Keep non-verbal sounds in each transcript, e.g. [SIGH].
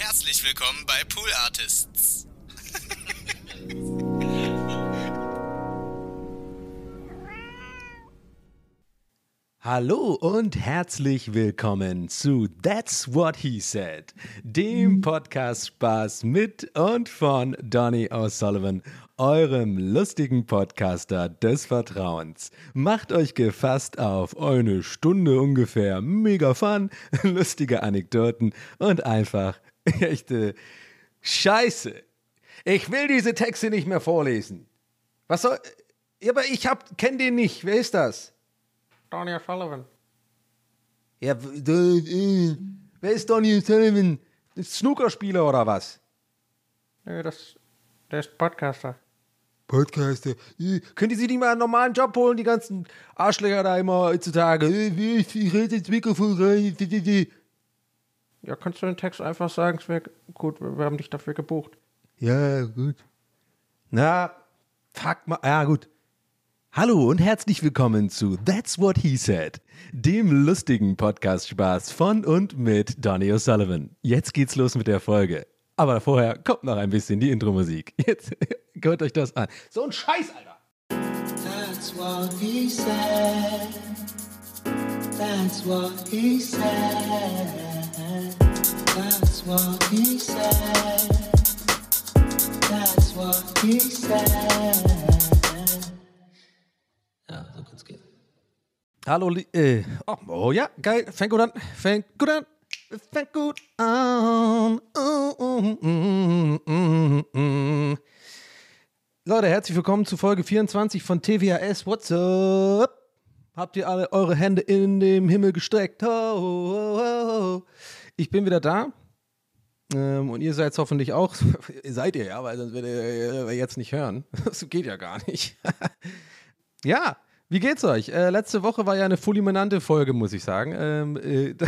Herzlich willkommen bei Pool Artists. Hallo und herzlich willkommen zu That's What He Said, dem Podcast Spaß mit und von Donny O'Sullivan, eurem lustigen Podcaster des Vertrauens. Macht euch gefasst auf eine Stunde ungefähr mega Fun, [LAUGHS] lustige Anekdoten und einfach [LAUGHS] echte Scheiße. Ich will diese Texte nicht mehr vorlesen. Was soll. Ja, aber ich hab, kenn den nicht. Wer ist das? Donny O'Sullivan. Ja, äh, wer ist Donny Sullivan? Snookerspieler oder was? Nee, das, der ist Podcaster. Podcaster. Äh, Könnt ihr sie nicht mal einen normalen Job holen, die ganzen Arschlöcher da immer heutzutage? Äh, ich rede ins Mikrofon rein. Ja, kannst du den Text einfach sagen, es wäre gut, wir wir haben dich dafür gebucht. Ja, gut. Na, fuck mal. Ja, gut. Hallo und herzlich willkommen zu That's What He Said, dem lustigen Podcast-Spaß von und mit Donny O'Sullivan. Jetzt geht's los mit der Folge. Aber vorher kommt noch ein bisschen die Intro-Musik. Jetzt [LAUGHS] hört euch das an. So ein Scheiß, Alter. That's what he said. That's what he said. That's what he said. That's what he said. Ja, so kann's gehen. Hallo, äh, oh, oh ja, geil. Fängt gut an. Fängt gut an. Fängt gut an. Mm, mm, mm, mm, mm. Leute, herzlich willkommen zu Folge 24 von TWAS. What's up? Habt ihr alle eure Hände in den Himmel gestreckt? Ho, ho, ho. Ich bin wieder da. Ähm, und ihr seid hoffentlich auch. [LAUGHS] seid ihr ja, weil sonst werdet ihr äh, jetzt nicht hören. [LAUGHS] Das geht ja gar nicht. [LAUGHS] Ja, wie geht's euch? Äh, letzte Woche war ja eine fulminante Folge, muss ich sagen. Ähm, äh, da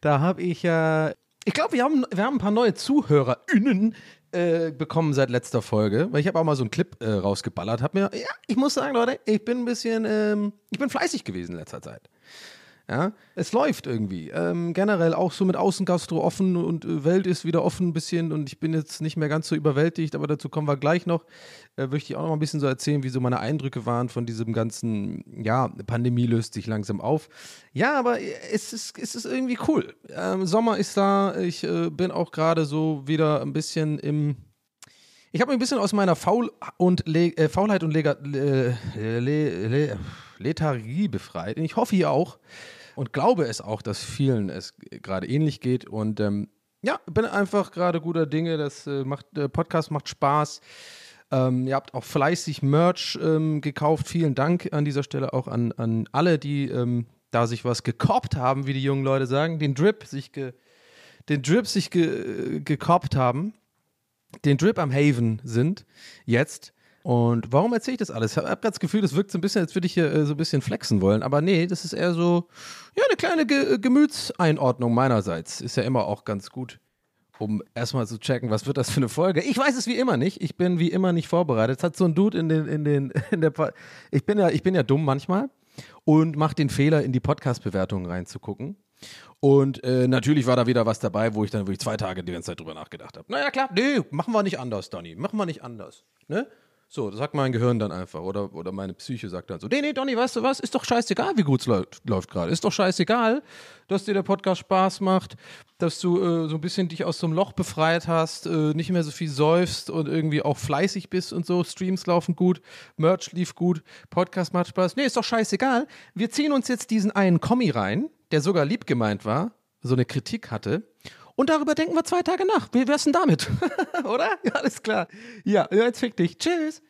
da habe ich ja. ich glaube, wir haben, wir haben ein paar neue ZuhörerInnen äh, bekommen seit letzter Folge, weil ich habe auch mal so einen Clip äh, rausgeballert. Hab mir, ja, ich muss sagen, Leute, ich bin ein bisschen, ähm, ich bin fleißig gewesen in letzter Zeit. Ja, es läuft irgendwie. Ähm, generell auch so mit Außengastro offen und äh, Welt ist wieder offen ein bisschen und ich bin jetzt nicht mehr ganz so überwältigt, aber dazu kommen wir gleich noch. Äh, möchte ich auch noch mal ein bisschen so erzählen, wie so meine Eindrücke waren von diesem ganzen, ja, Pandemie löst sich langsam auf. Ja, aber es ist, es ist irgendwie cool. Ähm, Sommer ist da, ich äh, bin auch gerade so wieder ein bisschen im, ich habe mich ein bisschen aus meiner Faul und Le äh, Faulheit und Lega Le Le Le Lethargie befreit. Und ich hoffe ihr auch und glaube es auch, dass vielen es gerade ähnlich geht. Und ähm, ja, bin einfach gerade guter Dinge. Das äh, macht, der Podcast macht Spaß. Ähm, ihr habt auch fleißig Merch ähm, gekauft. Vielen Dank an dieser Stelle auch an, an alle, die ähm, da sich was gekoppt haben, wie die jungen Leute sagen. Den Drip sich ge, den Drip sich ge, gekoppt haben den Drip am Haven sind, jetzt. Und warum erzähle ich das alles? Ich habe gerade das Gefühl, das wirkt so ein bisschen, als würde ich hier äh, so ein bisschen flexen wollen. Aber nee, das ist eher so, ja, eine kleine Ge Gemütseinordnung meinerseits. Ist ja immer auch ganz gut, um erstmal zu checken, was wird das für eine Folge. Ich weiß es wie immer nicht. Ich bin wie immer nicht vorbereitet. Es hat so ein Dude in den, in den, [LAUGHS] in der, Pa- ich bin ja, ich bin ja dumm manchmal und mache den Fehler, in die Podcast-Bewertungen reinzugucken. Und äh, natürlich war da wieder was dabei, wo ich dann wirklich zwei Tage die ganze Zeit drüber nachgedacht habe. Naja, klar, nee, machen wir nicht anders, Donny. Machen wir nicht anders. Ne? So, das sagt mein Gehirn dann einfach. Oder, oder meine Psyche sagt dann so: Nee, nee, Donny, weißt du was? Ist doch scheißegal, wie gut es läuft, läuft gerade. Ist doch scheißegal, dass dir der Podcast Spaß macht, dass du äh, so ein bisschen dich aus so einem Loch befreit hast, äh, nicht mehr so viel säufst und irgendwie auch fleißig bist und so. Streams laufen gut, Merch lief gut, Podcast macht Spaß. Nee, ist doch scheißegal. Wir ziehen uns jetzt diesen einen Kommi rein, der sogar lieb gemeint war, so eine Kritik hatte. Und darüber denken wir zwei Tage nach. Wie wär's denn damit? [LAUGHS] Oder? Ja, alles klar. Ja, jetzt fick dich. Tschüss.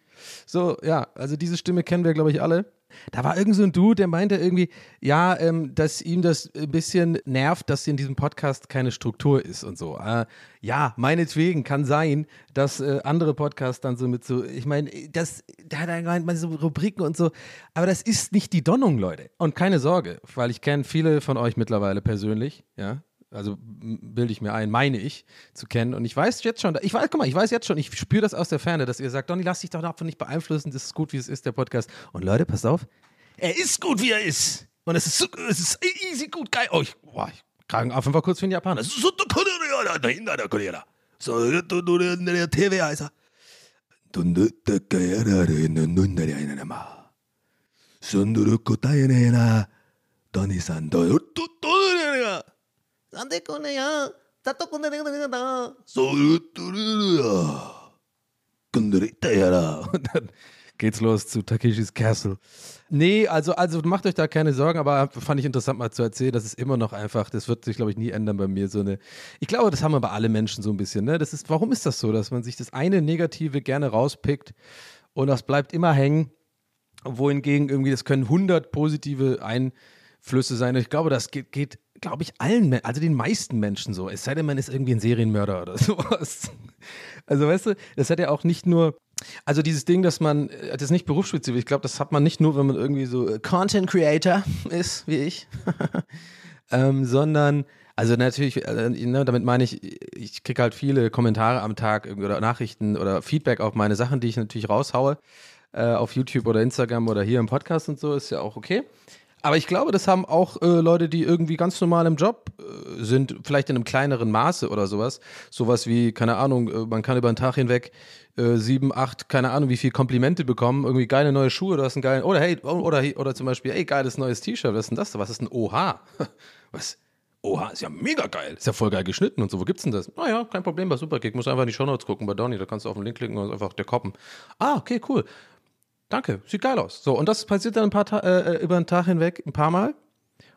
So, ja, also diese Stimme kennen wir, glaube ich, alle. Da war irgend so ein Dude, der meinte irgendwie, ja, ähm, dass ihm das ein bisschen nervt, dass in diesem Podcast keine Struktur ist und so. Äh, ja, meinetwegen kann sein, dass äh, andere Podcasts dann so mit so, ich meine, das, da hat er gemeint, man so Rubriken und so, aber das ist nicht die Donnung, Leute. Und keine Sorge, weil ich kenne viele von euch mittlerweile persönlich, ja, also bilde ich mir ein, meine ich, zu kennen. Und ich weiß jetzt schon, ich weiß, guck mal, ich weiß jetzt schon, ich spüre das aus der Ferne, dass ihr sagt, Donny, lass dich doch davon nicht beeinflussen, das ist gut, wie es ist, der Podcast. Und Leute, passt auf, er ist gut, wie er ist. Und es ist, so, es ist easy gut, geil. Oh, ich, boah, ich kragen auf einfach kurz für den Japaner. So, なんでこねや。ざっとこねねがだ。そうるっとるるや。Kundrita ja Und dann geht's [LAUGHS] los zu Takeshis Castle. Nee, also, also macht euch da keine Sorgen, aber fand ich interessant mal zu erzählen, das ist immer noch einfach, das wird sich, glaube ich, nie ändern bei mir. So eine, ich glaube, das haben aber alle Menschen so ein bisschen, ne? Das ist, warum ist das so, dass man sich das eine Negative gerne rauspickt und das bleibt immer hängen, wohingegen irgendwie, das können 100 positive Einflüsse sein. Ich glaube, das geht, geht glaube ich, allen, also den meisten Menschen so. Es sei denn, man ist irgendwie ein Serienmörder oder [LAUGHS] sowas. Also weißt du, das hat ja auch nicht nur, also dieses Ding, dass man, äh, das ist nicht berufsspezifisch, ich glaube, das hat man nicht nur, wenn man irgendwie so äh, Content Creator [LAUGHS] ist, wie ich, [LAUGHS] ähm, sondern, also natürlich, äh, ne, damit meine ich, ich kriege halt viele Kommentare am Tag oder Nachrichten oder Feedback auf meine Sachen, die ich natürlich raushaue, äh, auf YouTube oder Instagram oder hier im Podcast und so, ist ja auch okay. Aber ich glaube, das haben auch äh, Leute, die irgendwie ganz normal im Job äh, sind, vielleicht in einem kleineren Maße oder sowas. Sowas wie, keine Ahnung, äh, man kann über den Tag hinweg äh, sieben, acht, keine Ahnung, wie viel Komplimente bekommen. Irgendwie geile neue Schuhe, du hast einen geilen, oder hey, oder, oder zum Beispiel, ey, geiles neues T-Shirt, was ist denn das? Was ist ein OH? [LAUGHS] Was? Oha, ist ja mega geil. Ist ja voll geil geschnitten und so. Wo gibt's denn das? Naja, kein Problem bei Superkick. Muss einfach in die Shownotes gucken bei Donny. Da kannst du auf den Link klicken und einfach der koppen. Ah, okay, cool. Danke, sieht geil aus. So, und das passiert dann ein paar Ta äh, über den Tag hinweg ein paar Mal.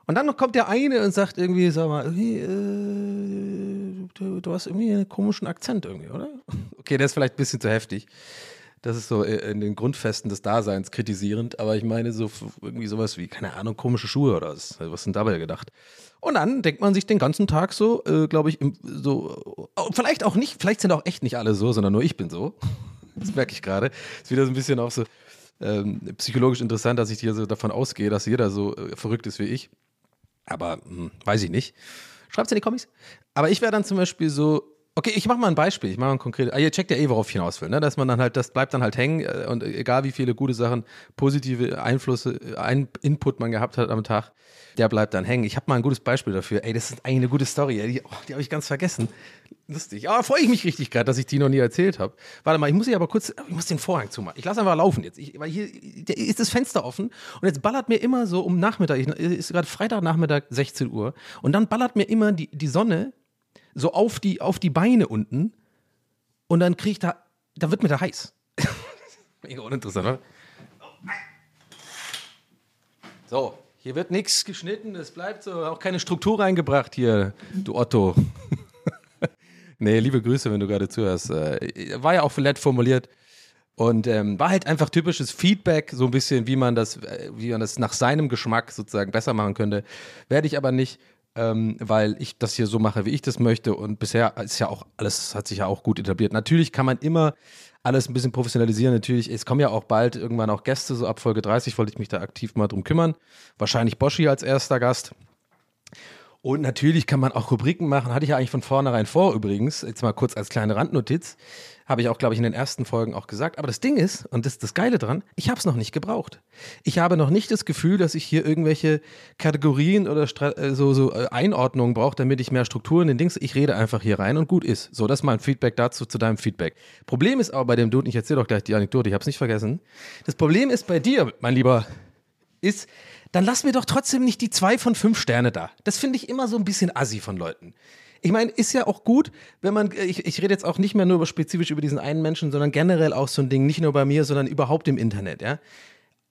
Und dann kommt der eine und sagt irgendwie, sag mal, äh, du, du hast irgendwie einen komischen Akzent irgendwie, oder? [LAUGHS] Okay, der ist vielleicht ein bisschen zu heftig. Das ist so äh, in den Grundfesten des Daseins kritisierend, aber ich meine so irgendwie sowas wie, keine Ahnung, komische Schuhe oder was. Was ist denn dabei gedacht? Und dann denkt man sich den ganzen Tag so, äh, glaube ich, im, so, oh, vielleicht auch nicht, vielleicht sind auch echt nicht alle so, sondern nur ich bin so. [LAUGHS] Das merke ich gerade. Ist wieder so ein bisschen auch so ähm, psychologisch interessant, dass ich hier so davon ausgehe, dass jeder so äh, verrückt ist wie ich. Aber hm, weiß ich nicht. Schreibt's in die Comics. Aber ich wäre dann zum Beispiel so, okay, ich mache mal ein Beispiel. Ich mache mal ein konkretes. Ah, ihr checkt ja eh, worauf ich hinaus will, ne? Dass man dann halt, das bleibt dann halt hängen äh, und egal wie viele gute Sachen, positive Einflüsse, ein Input man gehabt hat am Tag, der bleibt dann hängen. Ich habe mal ein gutes Beispiel dafür. Ey, das ist eigentlich eine gute Story. Die, oh, die habe ich ganz vergessen. Lustig. Aber freue ich mich richtig gerade, dass ich die noch nie erzählt habe. Warte mal, ich muss hier aber kurz, ich muss den Vorhang zumachen. Ich lasse einfach laufen jetzt. Ich, weil hier ist das Fenster offen und jetzt ballert mir immer so um Nachmittag, ich, ist gerade Freitagnachmittag 16 Uhr und dann ballert mir immer die, die Sonne so auf die, auf die Beine unten und dann kriege ich da, da wird mir da heiß. [LAUGHS] Mega uninteressant, oder? So, hier wird nichts geschnitten, es bleibt so, auch keine Struktur reingebracht hier, du Otto. [LAUGHS] nee, liebe Grüße, wenn du gerade zuhörst. Äh, War ja auch nett formuliert. Und ähm, war halt einfach typisches Feedback, so ein bisschen, wie man das, äh, wie man das nach seinem Geschmack sozusagen besser machen könnte. Werde ich aber nicht, ähm, weil ich das hier so mache, wie ich das möchte. Und bisher ist ja auch alles, hat sich ja auch gut etabliert. Natürlich kann man immer alles ein bisschen professionalisieren. Natürlich, es kommen ja auch bald irgendwann auch Gäste, so ab Folge 30 wollte ich mich da aktiv mal drum kümmern. Wahrscheinlich Boschi als erster Gast. Und natürlich kann man auch Rubriken machen, hatte ich ja eigentlich von vornherein vor übrigens, jetzt mal kurz als kleine Randnotiz, habe ich auch, glaube ich, in den ersten Folgen auch gesagt. Aber das Ding ist, und das ist das Geile dran, ich habe es noch nicht gebraucht. Ich habe noch nicht das Gefühl, dass ich hier irgendwelche Kategorien oder äh, so, so äh, Einordnungen brauche, damit ich mehr Struktur in den Dings, ich rede einfach hier rein und gut ist. So, das ist mein Feedback dazu, zu deinem Feedback. Problem ist aber bei dem Dude, ich erzähle doch gleich die Anekdote, ich habe es nicht vergessen. Das Problem ist bei dir, mein Lieber, ist, dann lass mir doch trotzdem nicht die zwei von fünf Sterne da. Das finde ich immer so ein bisschen assi von Leuten. Ich meine, ist ja auch gut, wenn man, ich, ich rede jetzt auch nicht mehr nur über, spezifisch über diesen einen Menschen, sondern generell auch so ein Ding, nicht nur bei mir, sondern überhaupt im Internet, ja.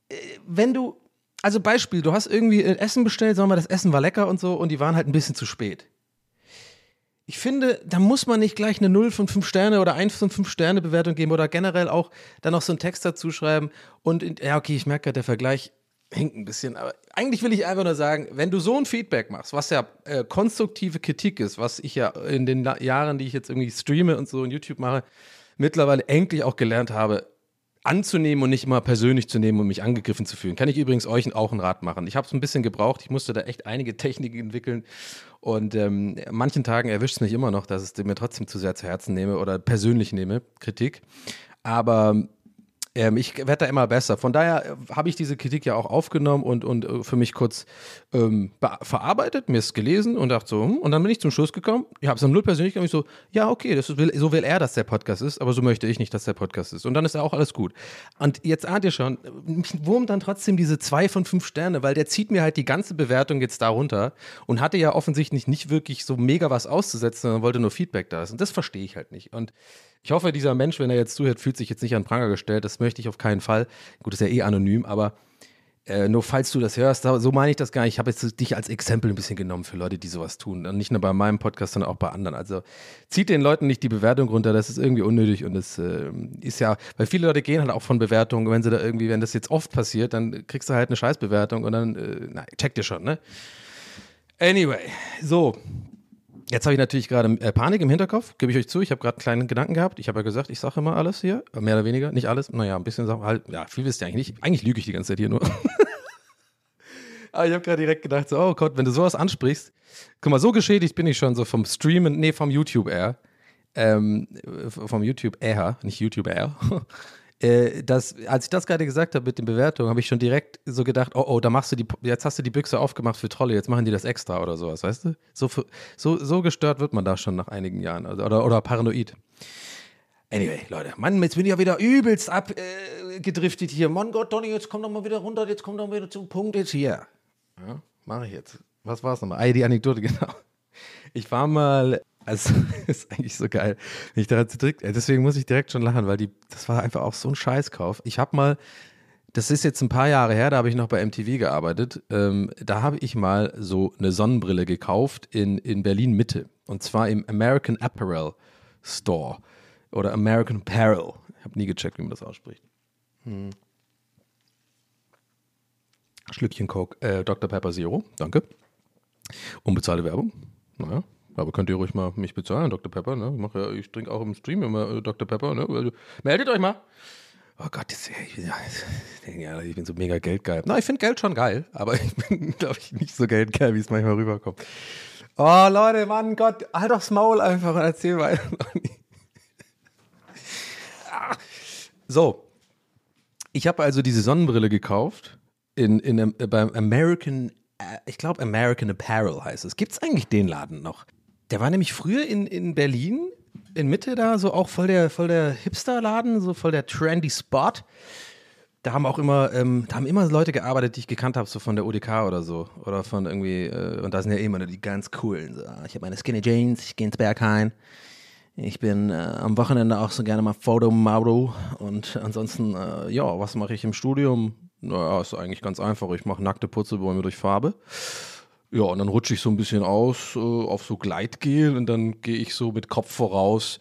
Äh, wenn du, also Beispiel, du hast irgendwie Essen bestellt, sagen wir, das Essen war lecker und so und die waren halt ein bisschen zu spät. Ich finde, da muss man nicht gleich eine 0 von 5 Sterne oder 1 von 5 Sterne Bewertung geben oder generell auch dann noch so einen Text dazu schreiben. Und ja, okay, ich merke gerade, der Vergleich hinkt ein bisschen, aber eigentlich will ich einfach nur sagen, wenn du so ein Feedback machst, was ja äh, konstruktive Kritik ist, was ich ja in den Jahren, die ich jetzt irgendwie streame und so in YouTube mache, mittlerweile endlich auch gelernt habe, anzunehmen und nicht immer persönlich zu nehmen und mich angegriffen zu fühlen. Kann ich übrigens euch auch einen Rat machen. Ich habe es ein bisschen gebraucht. Ich musste da echt einige Techniken entwickeln. Und ähm, manchen Tagen erwischt es mich immer noch, dass ich es mir trotzdem zu sehr zu Herzen nehme oder persönlich nehme, Kritik. Aber ähm, ich werde da immer besser. Von daher äh, habe ich diese Kritik ja auch aufgenommen und, und äh, für mich kurz ähm, verarbeitet, mir es gelesen und dachte so, hm, und dann bin ich zum Schluss gekommen. Ich habe es dann null persönlich und ich so, ja, okay, das ist, so will er, dass der Podcast ist, aber so möchte ich nicht, dass der Podcast ist. Und dann ist ja auch alles gut. Und jetzt ahnt ihr schon, wurmt dann trotzdem diese zwei von fünf Sterne, weil der zieht mir halt die ganze Bewertung jetzt da runter und hatte ja offensichtlich nicht wirklich so mega was auszusetzen, sondern wollte nur Feedback da. Und das verstehe ich halt nicht. Und ich hoffe, dieser Mensch, wenn er jetzt zuhört, fühlt sich jetzt nicht an Pranger gestellt. Das möchte ich auf keinen Fall. Gut, ist ja eh anonym, aber äh, nur falls du das hörst, so meine ich das gar nicht. Ich habe jetzt dich als Exempel ein bisschen genommen für Leute, die sowas tun. Und nicht nur bei meinem Podcast, sondern auch bei anderen. Also zieht den Leuten nicht die Bewertung runter, das ist irgendwie unnötig und das äh, ist ja, weil viele Leute gehen halt auch von Bewertungen, wenn sie da irgendwie, wenn das jetzt oft passiert, dann kriegst du halt eine Scheißbewertung und dann, äh, na, check dir schon, ne? Anyway, so, Jetzt habe ich natürlich gerade äh, Panik im Hinterkopf, gebe ich euch zu. Ich habe gerade einen kleinen Gedanken gehabt. Ich habe ja gesagt, ich sage immer alles hier, mehr oder weniger, nicht alles. Naja, ein bisschen, halt, ja, viel wisst ihr eigentlich nicht. Eigentlich lüge ich die ganze Zeit hier nur. [LAUGHS] Aber ich habe gerade direkt gedacht, so, oh Gott, wenn du sowas ansprichst, guck mal, so geschädigt bin ich schon so vom Streamen, nee, vom YouTube Air. Ähm, vom YouTube Air, nicht YouTube Air. [LAUGHS] äh, das, als ich das gerade gesagt habe mit den Bewertungen, habe ich schon direkt so gedacht, oh, oh, da machst du die, jetzt hast du die Büchse aufgemacht für Trolle, jetzt machen die das extra oder sowas, weißt du? So, so, so gestört wird man da schon nach einigen Jahren also, oder, oder paranoid. Anyway, Leute, Mann, jetzt bin ich ja wieder übelst abgedriftet äh, hier. Mann Gott, Donny, jetzt komm doch mal wieder runter, jetzt komm doch mal wieder zum Punkt jetzt hier. Ja, mache ich jetzt. Was war es nochmal? Ah, die Anekdote, [LAUGHS] genau. Ich war mal also, [LAUGHS] ist eigentlich so geil. Ich daran zurück, äh, deswegen muss ich direkt schon lachen, weil die, das war einfach auch so ein Scheißkauf. Ich habe mal, das ist jetzt ein paar Jahre her, da habe ich noch bei MTV gearbeitet. Ähm, da habe ich mal so eine Sonnenbrille gekauft in, in Berlin Mitte. Und zwar im American Apparel Store. Oder American Apparel. Ich habe nie gecheckt, wie man das ausspricht. Hm. Schlückchen Coke, äh, Dr. Pepper Zero, danke. Unbezahlte Werbung. Naja, aber könnt ihr ruhig mal mich bezahlen, Dr. Pepper, ne? Ich, mach ja, ich trinke auch im Stream immer äh, Dr. Pepper, ne? Also, meldet euch mal. Oh Gott, das, ich, ja, ich bin so mega geldgeil. Na, ich finde Geld schon geil, aber [LAUGHS] ich bin, glaube ich, nicht so geldgeil, wie es manchmal rüberkommt. Oh, Leute, Mann, Gott, halt doch's Maul einfach und erzähl weiter. so, ich habe also diese Sonnenbrille gekauft in, in, äh, beim American, äh, ich glaube American Apparel heißt es. Gibt es eigentlich den Laden noch? Der war nämlich früher in, in Berlin, in Mitte da, so auch voll der, voll der Hipster-Laden, so voll der trendy Spot. Da haben auch immer, ähm, da haben immer Leute gearbeitet, die ich gekannt habe, so von der ODK oder so. Oder von irgendwie, äh, und da sind ja immer nur die ganz coolen. So. Ich habe meine Skinny Jeans, ich gehe ins Berghain. Ich bin äh, am Wochenende auch so gerne mal Fotomodel. Und ansonsten, äh, ja, was mache ich im Studium? Naja, ist eigentlich ganz einfach. Ich mache nackte Putzelbäume durch Farbe. Ja, und dann rutsche ich so ein bisschen aus äh, auf so Gleitgel und dann gehe ich so mit Kopf voraus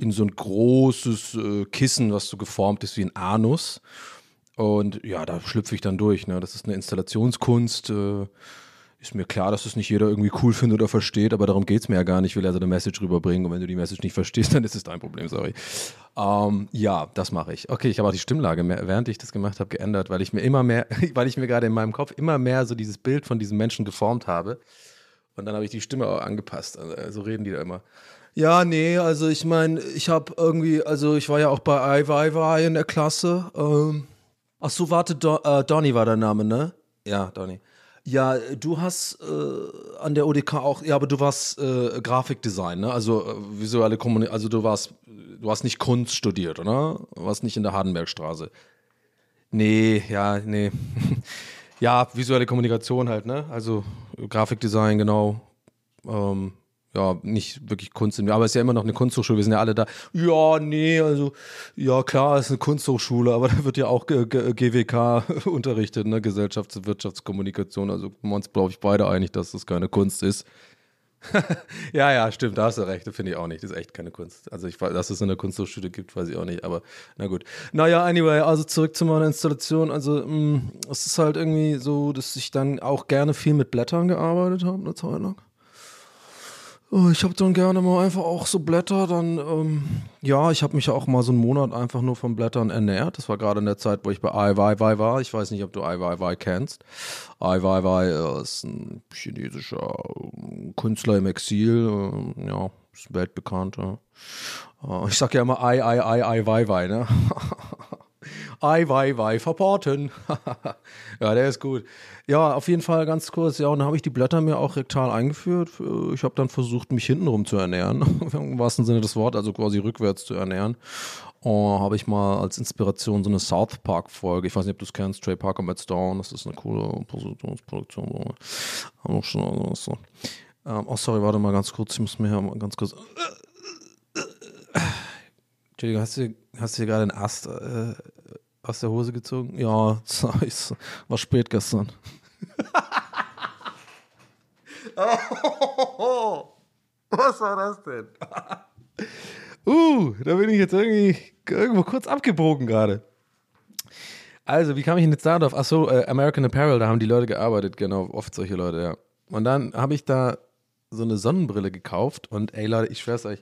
in so ein großes äh, Kissen, was so geformt ist wie ein Anus. Und ja, da schlüpfe ich dann durch. Ne? Das ist eine Installationskunst. Äh, ist mir klar, dass das nicht jeder irgendwie cool findet oder versteht, aber darum geht es mir ja gar nicht. Ich will also eine Message rüberbringen und wenn du die Message nicht verstehst, [LAUGHS] dann ist es dein Problem, sorry. Ähm, ja, das mache ich. Okay, ich habe auch die Stimmlage, während ich das gemacht habe, geändert, weil ich mir immer mehr, [LAUGHS] weil ich mir gerade in meinem Kopf immer mehr so dieses Bild von diesem Menschen geformt habe. Und dann habe ich die Stimme auch angepasst. Also, so reden die da immer. Ja, nee, also ich meine, ich habe irgendwie, also ich war ja auch bei Iwaiwai in der Klasse. Ähm, ach so, warte, Do äh, Donny war der Name, ne? Ja, Donny. Ja, du hast äh, an der ODK auch, ja, aber du warst äh, Grafikdesign, ne? Also äh, visuelle Kommunikation, also du warst, du hast nicht Kunst studiert, oder? Du warst nicht in der Hardenbergstraße. Nee, ja, nee. [LAUGHS] ja, visuelle Kommunikation halt, ne? Also Grafikdesign, genau. Ähm, ja, nicht wirklich Kunst, aber es ist ja immer noch eine Kunsthochschule, wir sind ja alle da. Ja, nee, also, ja, klar, es ist eine Kunsthochschule, aber [LAUGHS] da wird ja auch G G GWK [LAUGHS] unterrichtet, ne, Gesellschafts- und Wirtschaftskommunikation. Also, wir uns, glaube ich, beide einig, dass das keine Kunst ist. [LAUGHS] ja, ja, stimmt, da hast du recht, finde ich auch nicht. Das ist echt keine Kunst. Also, ich weiß, dass es eine Kunsthochschule gibt, weiß ich auch nicht, aber na gut. Naja, anyway, also zurück zu meiner Installation. Also, mh, es ist halt irgendwie so, dass ich dann auch gerne viel mit Blättern gearbeitet habe, eine Zeit lang. Oh, Ich habe dann gerne mal einfach auch so Blätter, dann, ähm, ja, ich habe mich ja auch mal so einen Monat einfach nur von Blättern ernährt. Das war gerade in der Zeit, wo ich bei Ai war. Ich weiß nicht, ob du Ai kennst. Ai Weiwei äh, ist ein chinesischer äh, Künstler im Exil, äh, ja, ist weltbekannt. Ja. Äh, Ich sag ja immer Ai Weiwei, ne? [LAUGHS] Ei, wei, wei, verboten. [LAUGHS] ja, der ist gut. Ja, auf jeden Fall ganz kurz. Ja, und dann habe ich die Blätter mir auch rektal eingeführt. Ich habe dann versucht, mich hintenrum zu ernähren. [LAUGHS] Im wahrsten Sinne des Wortes, also quasi rückwärts zu ernähren. Und habe ich mal als Inspiration so eine South Park-Folge. Ich weiß nicht, ob du es kennst. Trey Parker Matt Stone. Das ist eine coole Positionsproduktion. Haben auch schon also so. Ähm, oh, sorry, warte mal ganz kurz. Ich muss mir hier mal ganz kurz. Entschuldigung, hast du, hast du hier gerade einen Ast äh, aus der Hose gezogen? Ja, [LAUGHS] es war spät gestern. [LAUGHS] Was war das denn? [LAUGHS] uh, da bin ich jetzt irgendwie irgendwo kurz abgebogen gerade. Also, wie kam ich denn jetzt darauf? Ach so, äh, American Apparel, da haben die Leute gearbeitet, genau, oft solche Leute, ja. Und dann habe ich da so eine Sonnenbrille gekauft und ey Leute, ich schwör's euch,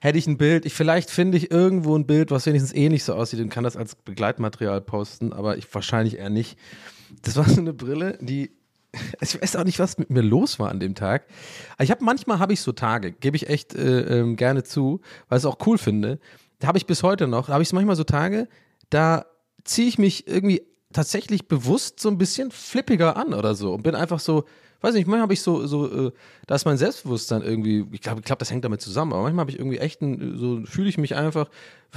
hätte ich ein Bild, ich vielleicht finde ich irgendwo ein Bild, was wenigstens ähnlich so aussieht und kann das als Begleitmaterial posten, aber ich wahrscheinlich eher nicht. Das war so eine Brille, die [LAUGHS] ich weiß auch nicht, was mit mir los war an dem Tag. Ich habe manchmal habe ich so Tage, gebe ich echt äh, ähm, gerne zu, weil ich es auch cool finde. Da habe ich bis heute noch, da habe ich manchmal so Tage, da ziehe ich mich irgendwie tatsächlich bewusst so ein bisschen flippiger an oder so und bin einfach so, weiß nicht, manchmal habe ich so, so, äh, da ist mein Selbstbewusstsein irgendwie, ich glaube, ich glaub, das hängt damit zusammen, aber manchmal habe ich irgendwie echt, ein, so fühle ich mich einfach,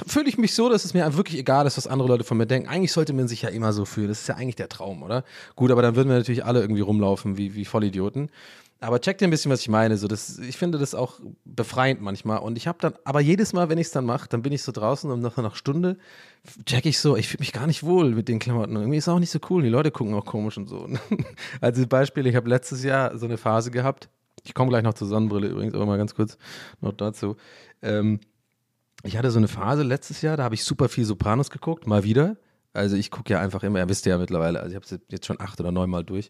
fühle ich mich so, dass es mir wirklich egal ist, was andere Leute von mir denken. Eigentlich sollte man sich ja immer so fühlen, das ist ja eigentlich der Traum, oder? Gut, aber dann würden wir natürlich alle irgendwie rumlaufen wie, wie Vollidioten. Aber check dir ein bisschen, was ich meine. So, das, ich finde das auch befreiend manchmal. Und ich habe dann, aber jedes Mal, wenn ich es dann mache, dann bin ich so draußen und nach einer Stunde check ich so, ich fühle mich gar nicht wohl mit den Klamotten. Irgendwie ist es auch nicht so cool. Die Leute gucken auch komisch und so. [LAUGHS] Also Beispiel, ich habe letztes Jahr so eine Phase gehabt. Ich komme gleich noch zur Sonnenbrille übrigens, aber mal ganz kurz noch dazu. Ähm, ich hatte so eine Phase letztes Jahr, da habe ich super viel Sopranos geguckt, mal wieder. Also ich gucke ja einfach immer, ihr wisst ja mittlerweile, also ich habe es jetzt schon acht oder neun Mal durch.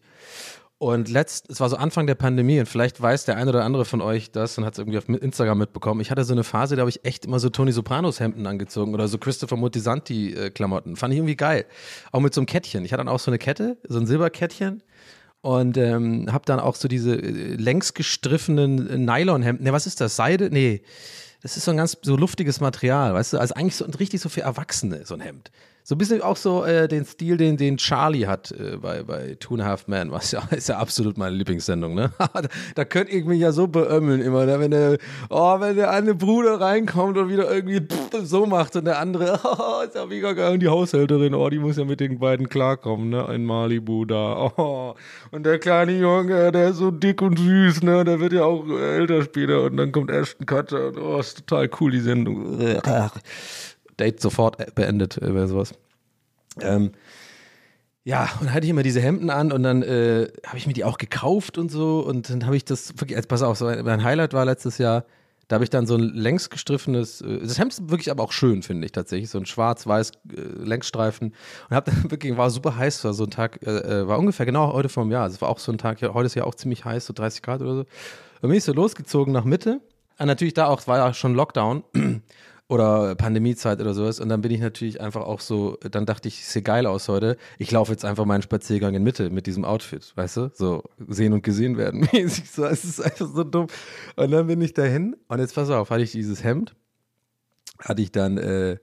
Und letzt, es war so Anfang der Pandemie und vielleicht weiß der eine oder andere von euch das und hat es irgendwie auf Instagram mitbekommen. Ich hatte so eine Phase, da habe ich echt immer so Tony Sopranos Hemden angezogen oder so Christopher Moltisanti äh, Klamotten. Fand ich irgendwie geil. Auch mit so einem Kettchen. Ich hatte dann auch so eine Kette, so ein Silberkettchen und ähm, habe dann auch so diese äh, längs gestriffenen äh, Nylonhemden. Ne, was ist das? Seide? Nee. Das ist so ein ganz so luftiges Material, weißt du? Also eigentlich so richtig so für Erwachsene, so ein Hemd. So ein bisschen auch so äh, den Stil, den, den Charlie hat äh, bei, bei Two and a Half Men, was ja ist ja absolut meine Lieblingssendung, ne? [LAUGHS] da, da könnt ihr mich ja so beömmeln immer, ne? wenn der, oh, wenn der eine Bruder reinkommt und wieder irgendwie pff, so macht und der andere, [LAUGHS] oh, ist ja mega geil und die Haushälterin, oh, die muss ja mit den beiden klarkommen, ne? In Malibu da, [LAUGHS] oh. Und der kleine Junge, der ist so dick und süß, ne? Der wird ja auch älter später und dann kommt Ashton Kutcher und oh, ist total cool die Sendung. Date sofort beendet äh, bei sowas. Ähm, ja, und dann hatte ich immer diese Hemden an und dann äh, habe ich mir die auch gekauft und so und dann habe ich das also pass auf, so mein Highlight war letztes Jahr, da habe ich dann so ein längs gestriffenes, äh, das Hemd ist wirklich aber auch schön, finde ich tatsächlich, so ein schwarz-weiß äh, Längsstreifen und habe dann [LAUGHS] wirklich, war super heiß, war so ein Tag, äh, äh, war ungefähr genau heute einem Jahr, also es war auch so ein Tag, heute ist ja auch ziemlich heiß, so 30 Grad oder so. Und bin ich so losgezogen nach Mitte, und natürlich da auch, es war ja schon Lockdown [CLEARS THROAT] oder Pandemiezeit oder sowas. Und dann bin ich natürlich einfach auch so, dann dachte ich, sehe geil aus heute. Ich laufe jetzt einfach meinen Spaziergang in Mitte mit diesem Outfit, weißt du? So sehen und gesehen werden [LAUGHS] mäßig. So, es ist einfach so dumm. Und dann bin ich dahin und jetzt pass auf, hatte ich dieses Hemd, hatte ich dann, äh,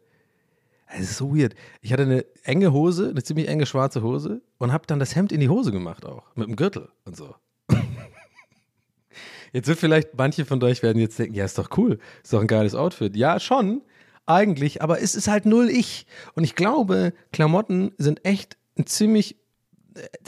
es ist so weird. Ich hatte eine enge Hose, eine ziemlich enge schwarze Hose und habe dann das Hemd in die Hose gemacht auch, mit dem Gürtel und so. Jetzt wird vielleicht manche von euch werden jetzt denken, ja, ist doch cool, ist doch ein geiles Outfit. Ja, schon, eigentlich, aber es ist halt null ich. Und ich glaube, Klamotten sind echt ein ziemlich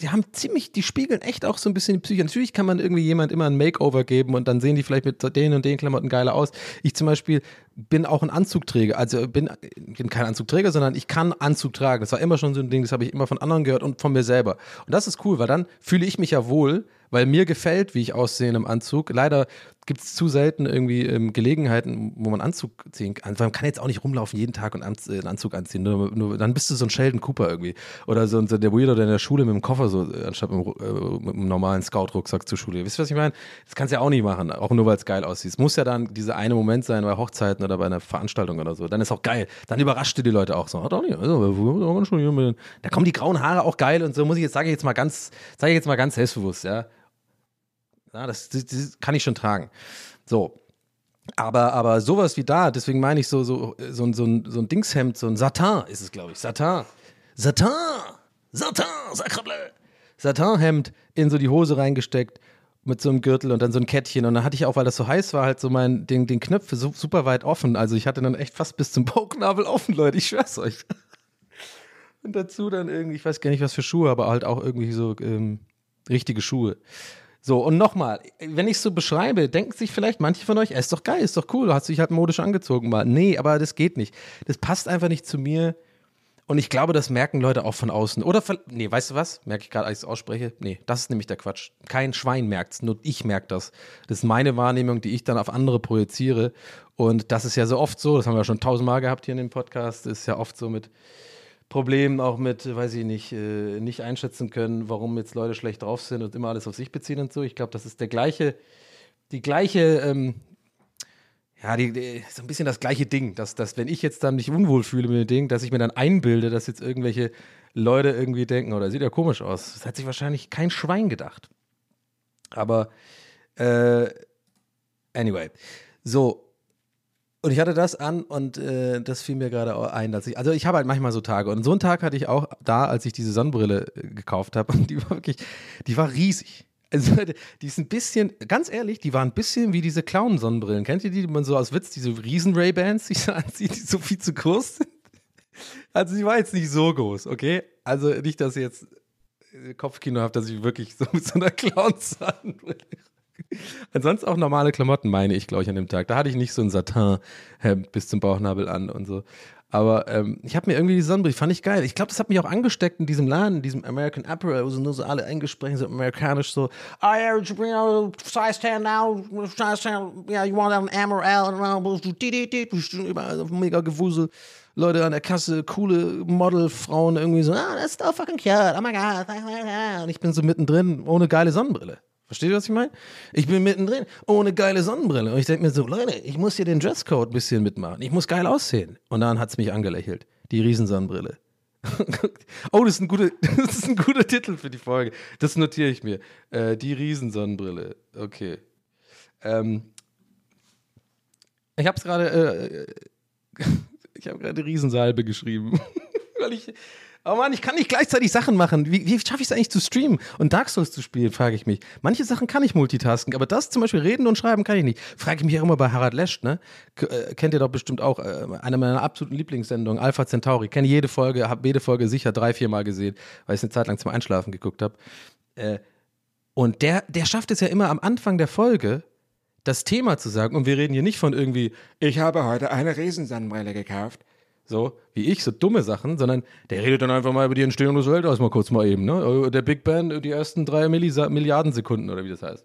die haben ziemlich, die spiegeln echt auch so ein bisschen die Psyche. Natürlich kann man irgendwie jemand immer ein Makeover geben und dann sehen die vielleicht mit den und den Klamotten geiler aus. Ich zum Beispiel bin auch ein Anzugträger. Also bin, bin kein Anzugträger, sondern ich kann Anzug tragen. Das war immer schon so ein Ding, das habe ich immer von anderen gehört und von mir selber. Und das ist cool, weil dann fühle ich mich ja wohl, weil mir gefällt, wie ich aussehe im Anzug. Leider gibt es zu selten irgendwie ähm, Gelegenheiten, wo man Anzug ziehen kann. Man kann jetzt auch nicht rumlaufen jeden Tag und Anz äh, einen Anzug anziehen. Nur, nur, dann bist du so ein Sheldon Cooper irgendwie. Oder so, so der Weirdo, der in der Schule mit dem Koffer so, äh, anstatt mit, äh, mit einem normalen Scout-Rucksack zur Schule. Wisst ihr, was ich meine? Das kannst du ja auch nicht machen, auch nur weil es geil aussieht. Es muss ja dann dieser eine Moment sein bei Hochzeiten oder bei einer Veranstaltung oder so. Dann ist auch geil. Dann überrascht du die Leute auch so. Hat auch nicht. Also, da kommen die grauen Haare auch geil und so muss ich jetzt, sage ich jetzt mal ganz, sage ich jetzt mal ganz selbstbewusst, ja. Ja, das, das, das kann ich schon tragen. So. Aber, aber sowas wie da, deswegen meine ich so, so, so, so, ein, so ein Dingshemd, so ein Satin ist es, glaube ich. Satin. Satin. Satin, sacrebleu. Satinhemd in so die Hose reingesteckt mit so einem Gürtel und dann so ein Kettchen. Und dann hatte ich auch, weil das so heiß war, halt so mein, den, den Knöpfe so, super weit offen. Also ich hatte dann echt fast bis zum Bauchnabel offen, Leute. Ich schwör's euch. Und dazu dann irgendwie, ich weiß gar nicht, was für Schuhe, aber halt auch irgendwie so ähm, richtige Schuhe. So, und nochmal, wenn ich es so beschreibe, denken sich vielleicht manche von euch, er ist doch geil, ist doch cool, du hast dich halt modisch angezogen mal. Nee, aber das geht nicht. Das passt einfach nicht zu mir. Und ich glaube, das merken Leute auch von außen. Oder, nee, weißt du was? Merke ich gerade, als ich es ausspreche? Nee, das ist nämlich der Quatsch. Kein Schwein merkt es, nur ich merke das. Das ist meine Wahrnehmung, die ich dann auf andere projiziere. Und das ist ja so oft so, das haben wir schon tausendmal gehabt hier in dem Podcast, das ist ja oft so mit, Problem auch mit, weiß ich nicht, äh, nicht einschätzen können, warum jetzt Leute schlecht drauf sind und immer alles auf sich beziehen und so. Ich glaube, das ist der gleiche, die gleiche, ähm, ja, die, die, so ein bisschen das gleiche Ding, dass, dass wenn ich jetzt dann mich unwohl fühle mit dem Ding, dass ich mir dann einbilde, dass jetzt irgendwelche Leute irgendwie denken, oder oh, sieht ja komisch aus. Das hat sich wahrscheinlich kein Schwein gedacht. Aber, äh, anyway. So, und ich hatte das an und äh, das fiel mir gerade ein, dass ich, also ich habe halt manchmal so Tage und so einen Tag hatte ich auch da, als ich diese Sonnenbrille äh, gekauft habe [LAUGHS] und die war wirklich, die war riesig. Also [LAUGHS] die ist ein bisschen, ganz ehrlich, die war ein bisschen wie diese Clown-Sonnenbrillen. Kennt ihr die, die man so aus Witz, diese riesen Ray-Bans sich [LAUGHS] so anzieht, die so viel zu groß sind? Also die war jetzt nicht so groß, okay? Also nicht, dass ihr jetzt äh, Kopfkino habt, dass ich wirklich so mit so einer Clown-Sonnenbrille Ansonsten auch normale Klamotten, meine ich, glaube ich, an dem Tag. Da hatte ich nicht so ein Satin-Hemd bis zum Bauchnabel an und so. Aber ähm, ich habe mir irgendwie die Sonnenbrille, fand ich geil. Ich glaube, das hat mich auch angesteckt in diesem Laden, in diesem American Apparel, wo sie nur so alle eingesprochen, so amerikanisch, so, oh yeah, you know, size 10 now, size 10, yeah, you want an Amaral, überall mega Gewusel. Leute an der Kasse, coole Modelfrauen irgendwie so, ah, that's so fucking cute, oh my god. Und ich bin so mittendrin ohne geile Sonnenbrille. Versteht ihr, was ich meine? Ich bin mittendrin, ohne geile Sonnenbrille. Und ich denke mir so, Leute, ich muss hier den Dresscode ein bisschen mitmachen. Ich muss geil aussehen. Und dann hat es mich angelächelt. Die Riesensonnenbrille. [LAUGHS] oh, das ist, ein guter, [LAUGHS] das ist ein guter Titel für die Folge. Das notiere ich mir. Äh, die Riesensonnenbrille. Okay. Ähm, ich habe es gerade, äh, [LAUGHS] ich habe gerade Riesensalbe geschrieben. Weil ich, Oh Mann, ich kann nicht gleichzeitig Sachen machen. Wie, wie schaffe ich es eigentlich zu streamen und Dark Souls zu spielen, frage ich mich. Manche Sachen kann ich multitasken, aber das zum Beispiel reden und schreiben kann ich nicht. Frage ich mich auch immer bei Harald Lesch, ne? K äh, kennt ihr doch bestimmt auch, äh, eine meiner absoluten Lieblingssendungen, Alpha Centauri. Kenne jede Folge, habe jede Folge sicher drei, vier Mal gesehen, weil ich es eine Zeit lang zum Einschlafen geguckt habe. Äh, und der, der schafft es ja immer am Anfang der Folge, das Thema zu sagen. Und wir reden hier nicht von irgendwie, ich habe heute eine Riesensonnenbrille gekauft so wie ich, so dumme Sachen, sondern der redet dann einfach mal über die Entstehung des Weltalls mal kurz mal eben, ne? Der Big Bang, die ersten drei Millisa Milliarden Sekunden oder wie das heißt.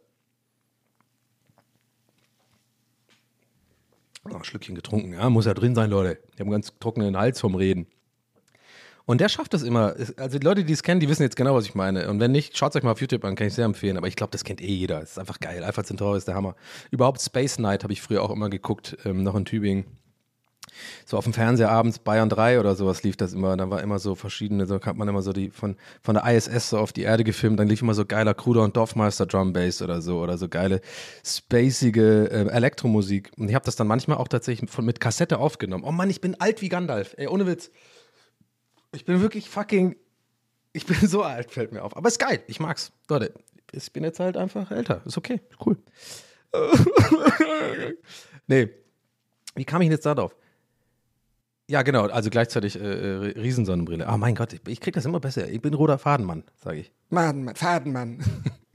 Oh, ein Schlückchen getrunken, ja, muss ja drin sein, Leute. Ich habe einen ganz trockenen Hals vom Reden. Und der schafft das immer. Also die Leute, die es kennen, die wissen jetzt genau, was ich meine. Und wenn nicht, schaut es euch mal auf YouTube an, kann ich sehr empfehlen. Aber ich glaube, das kennt eh jeder. Es ist einfach geil. Alpha Centauri ist der Hammer. Überhaupt Space Night habe ich früher auch immer geguckt, ähm, noch in Tübingen so auf dem Fernseher abends Bayern 3 oder sowas lief das immer. Da war immer so verschiedene, so hat man immer so die von, von der ISS so auf die Erde gefilmt. Dann lief immer so geiler Kruder und Dorfmeister Drum Bass oder so oder so geile spacige äh, Elektromusik. Und ich habe das dann manchmal auch tatsächlich von, mit Kassette aufgenommen. Oh Mann, ich bin alt wie Gandalf. Ey, ohne Witz. Ich bin wirklich fucking. Ich bin so alt, fällt mir auf. Aber ist geil. Ich mag's. Leute, ich bin jetzt halt einfach älter. Ist okay. Cool. [LAUGHS] nee. Wie kam ich denn jetzt da drauf? Ja, genau. Also gleichzeitig äh, äh, Riesensonnenbrille. Ah, mein Gott, ich, ich krieg das immer besser. Ich bin roter Fadenmann, sage ich. Fadenmann, Fadenmann.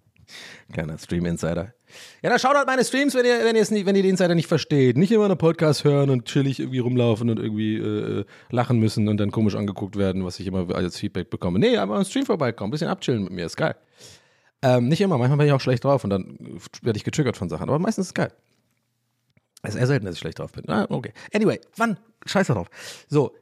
[LAUGHS] Kleiner Stream Insider. Ja, dann schaut halt meine Streams, wenn ihr, wenn, ihr nicht, wenn ihr den Insider nicht versteht. Nicht immer einen Podcast hören und chillig irgendwie rumlaufen und irgendwie äh, lachen müssen und dann komisch angeguckt werden, was ich immer als Feedback bekomme. Nee, aber am Stream vorbeikommen, bisschen abchillen mit mir, ist geil. Ähm, nicht immer, manchmal bin ich auch schlecht drauf und dann werde ich getriggert von Sachen, aber meistens ist es geil. Es ist eher selten, dass ich schlecht drauf bin. Ah, okay. Anyway, wann? Scheiß drauf. So.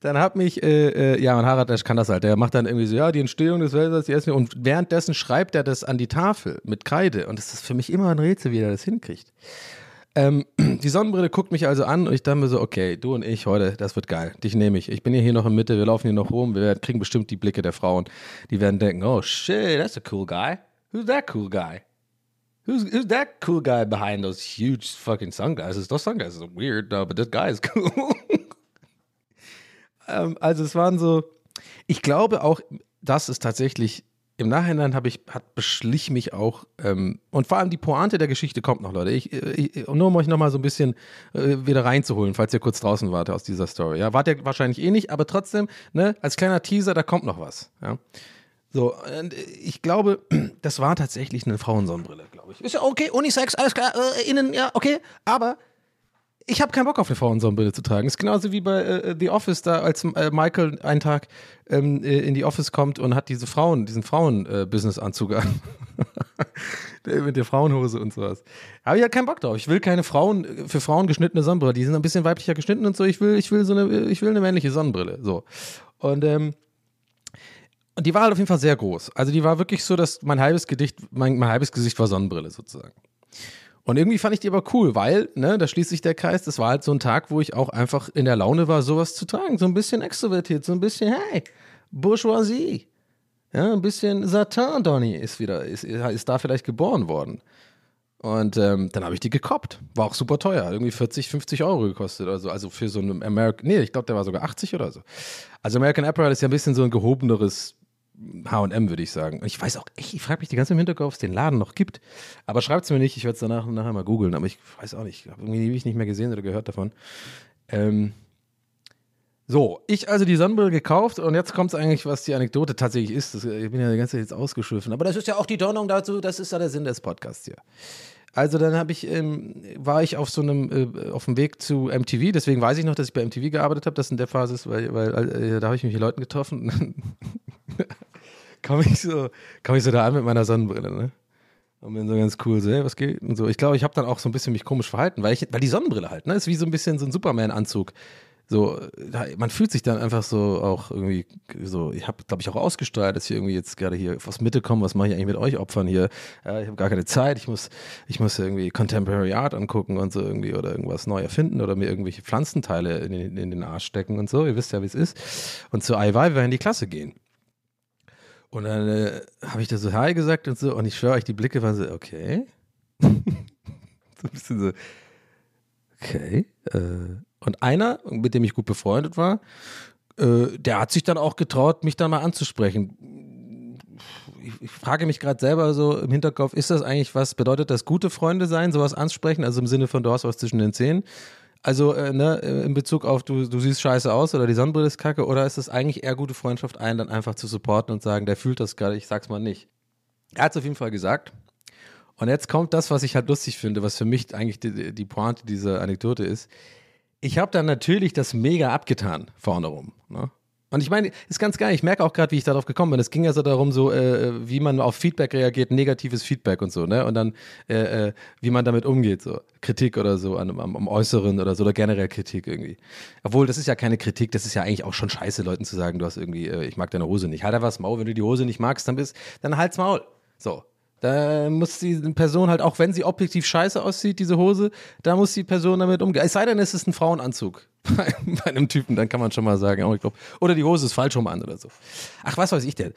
Dann hat mich, äh, äh, ja, mein Harald, kann das halt. Der macht dann irgendwie so, ja, die Entstehung des Weltals, die erste. Und währenddessen schreibt er das an die Tafel mit Kreide. Und das ist für mich immer ein Rätsel, wie er das hinkriegt. Ähm, die Sonnenbrille guckt mich also an und ich dachte mir so, okay, du und ich heute, das wird geil. Dich nehme ich. Ich bin hier noch in Mitte, wir laufen hier noch rum, wir kriegen bestimmt die Blicke der Frauen. Die werden denken, oh shit, that's a cool guy. Who's that cool guy? Who's, who's that cool guy behind those huge fucking sunglasses? Those sunglasses are weird, no, but this guy is [LAUGHS] cool. ähm, also es waren so, ich glaube auch, das ist tatsächlich, im Nachhinein habe ich, hat beschlich mich auch, ähm, und vor allem die Pointe der Geschichte kommt noch, Leute. Ich, ich, nur um euch nochmal so ein bisschen äh, wieder reinzuholen, falls ihr kurz draußen wart aus dieser Story. Ja, wart ihr wahrscheinlich eh nicht, aber trotzdem, ne, als kleiner Teaser, da kommt noch was. Ja. So, und ich glaube, [CLEARS THROAT] das war tatsächlich eine Frauensonnenbrille, glaube ich. Ist ja okay, Unisex, alles klar, äh, innen, ja, okay. Aber ich habe keinen Bock auf eine Frauensonnenbrille zu tragen. Ist genauso wie bei äh, The Office, da als äh, Michael einen Tag ähm, äh, in die Office kommt und hat diese Frauen, diesen Frauen-Business-Anzug an. [LAUGHS] Mit der Frauenhose und sowas. Habe ich ja keinen Bock drauf. Ich will keine Frauen, für Frauen geschnittene Sonnenbrille. Die sind ein bisschen weiblicher geschnitten und so. Ich will, ich will so eine, ich will eine männliche Sonnenbrille. So. Und ähm, und die war halt auf jeden Fall sehr groß. Also die war wirklich so, dass mein halbes Gedicht, mein, mein halbes Gesicht war Sonnenbrille sozusagen. Und irgendwie fand ich die aber cool, weil, ne, da schließt sich der Kreis, das war halt so ein Tag, wo ich auch einfach in der Laune war, sowas zu tragen. So ein bisschen extrovertiert, so ein bisschen, hey, Bourgeoisie. Ja, ein bisschen Satan Donny ist wieder, ist, ist da vielleicht geboren worden. Und ähm, dann habe ich die gekoppt. War auch super teuer. Irgendwie 40, 50 Euro gekostet. Also, also für so einen American. Nee, ich glaube, der war sogar 80 oder so. Also American Apparel ist ja ein bisschen so ein gehobeneres HM, würde ich sagen. Und ich weiß auch, echt, ich frage mich die ganze im Hinterkopf, ob es den Laden noch gibt. Aber schreibt es mir nicht, ich werde es danach nachher mal googeln. Aber ich weiß auch nicht, ich habe irgendwie ewig nicht mehr gesehen oder gehört davon. Ähm, so, ich also die Sonnenbrille gekauft und jetzt kommt es eigentlich, was die Anekdote tatsächlich ist. Das, ich bin ja die ganze Zeit jetzt ausgeschliffen, aber das ist ja auch die Donung dazu, das ist ja der Sinn des Podcasts hier. Also dann habe ich, ähm, war ich auf so einem, äh, auf dem Weg zu MTV, deswegen weiß ich noch, dass ich bei MTV gearbeitet habe, das in der Phase ist, weil, weil äh, da habe ich mich mit Leuten getroffen. [LAUGHS] komme ich so, komme ich so da an mit meiner Sonnenbrille, ne? Und bin so ganz cool, so, hey, was geht? Und so. Ich glaube, ich habe dann auch so ein bisschen mich komisch verhalten, weil ich, weil die Sonnenbrille halt, ne, ist wie so ein bisschen so ein Superman-Anzug. So, da, man fühlt sich dann einfach so auch irgendwie so, ich habe, glaube ich, auch ausgestrahlt, dass ich irgendwie jetzt gerade hier aus Mitte komme, was mache ich eigentlich mit euch Opfern hier? Ja, ich habe gar keine Zeit, ich muss, ich muss irgendwie Contemporary Art angucken und so irgendwie oder irgendwas neu erfinden oder mir irgendwelche Pflanzenteile in den, in den Arsch stecken und so, ihr wisst ja, wie es ist. Und zu IY werden die Klasse gehen. Und dann äh, habe ich da so Hi gesagt und so. Und ich schwöre euch, die Blicke waren so, okay. [LAUGHS] so ein bisschen so, okay. Äh. Und einer, mit dem ich gut befreundet war, äh, der hat sich dann auch getraut, mich dann mal anzusprechen. Ich, ich frage mich gerade selber so im Hinterkopf, ist das eigentlich was, bedeutet das gute Freunde sein, sowas ansprechen? Also im Sinne von, du hast was zwischen den Zähnen. Also äh, ne, in Bezug auf du, du siehst scheiße aus oder die Sonnenbrille ist kacke oder ist es eigentlich eher gute Freundschaft, einen dann einfach zu supporten und sagen, der fühlt das gerade, ich sag's mal nicht. Er hat es auf jeden Fall gesagt. Und jetzt kommt das, was ich halt lustig finde, was für mich eigentlich die, die Pointe dieser Anekdote ist. Ich habe dann natürlich das mega abgetan vorne rum. Ne? Und ich meine, ist ganz geil. Ich merke auch gerade, wie ich darauf gekommen bin. Es ging ja so darum, so äh, wie man auf Feedback reagiert, negatives Feedback und so, ne? Und dann äh, äh, wie man damit umgeht, so Kritik oder so am, am, am Äußeren oder so oder generell Kritik irgendwie. Obwohl das ist ja keine Kritik, das ist ja eigentlich auch schon scheiße, Leuten zu sagen, du hast irgendwie, äh, ich mag deine Hose nicht. Halt einfach das Maul, wenn du die Hose nicht magst, dann bist, dann halt's Maul. So, Da muss die Person halt, auch wenn sie objektiv scheiße aussieht, diese Hose, da muss die Person damit umgehen. Es sei denn, es ist ein Frauenanzug [LAUGHS] bei, bei einem Typen, dann kann man schon mal sagen, oh, ich glaub, oder die Hose ist falsch rum an oder so. Ach, was weiß ich denn?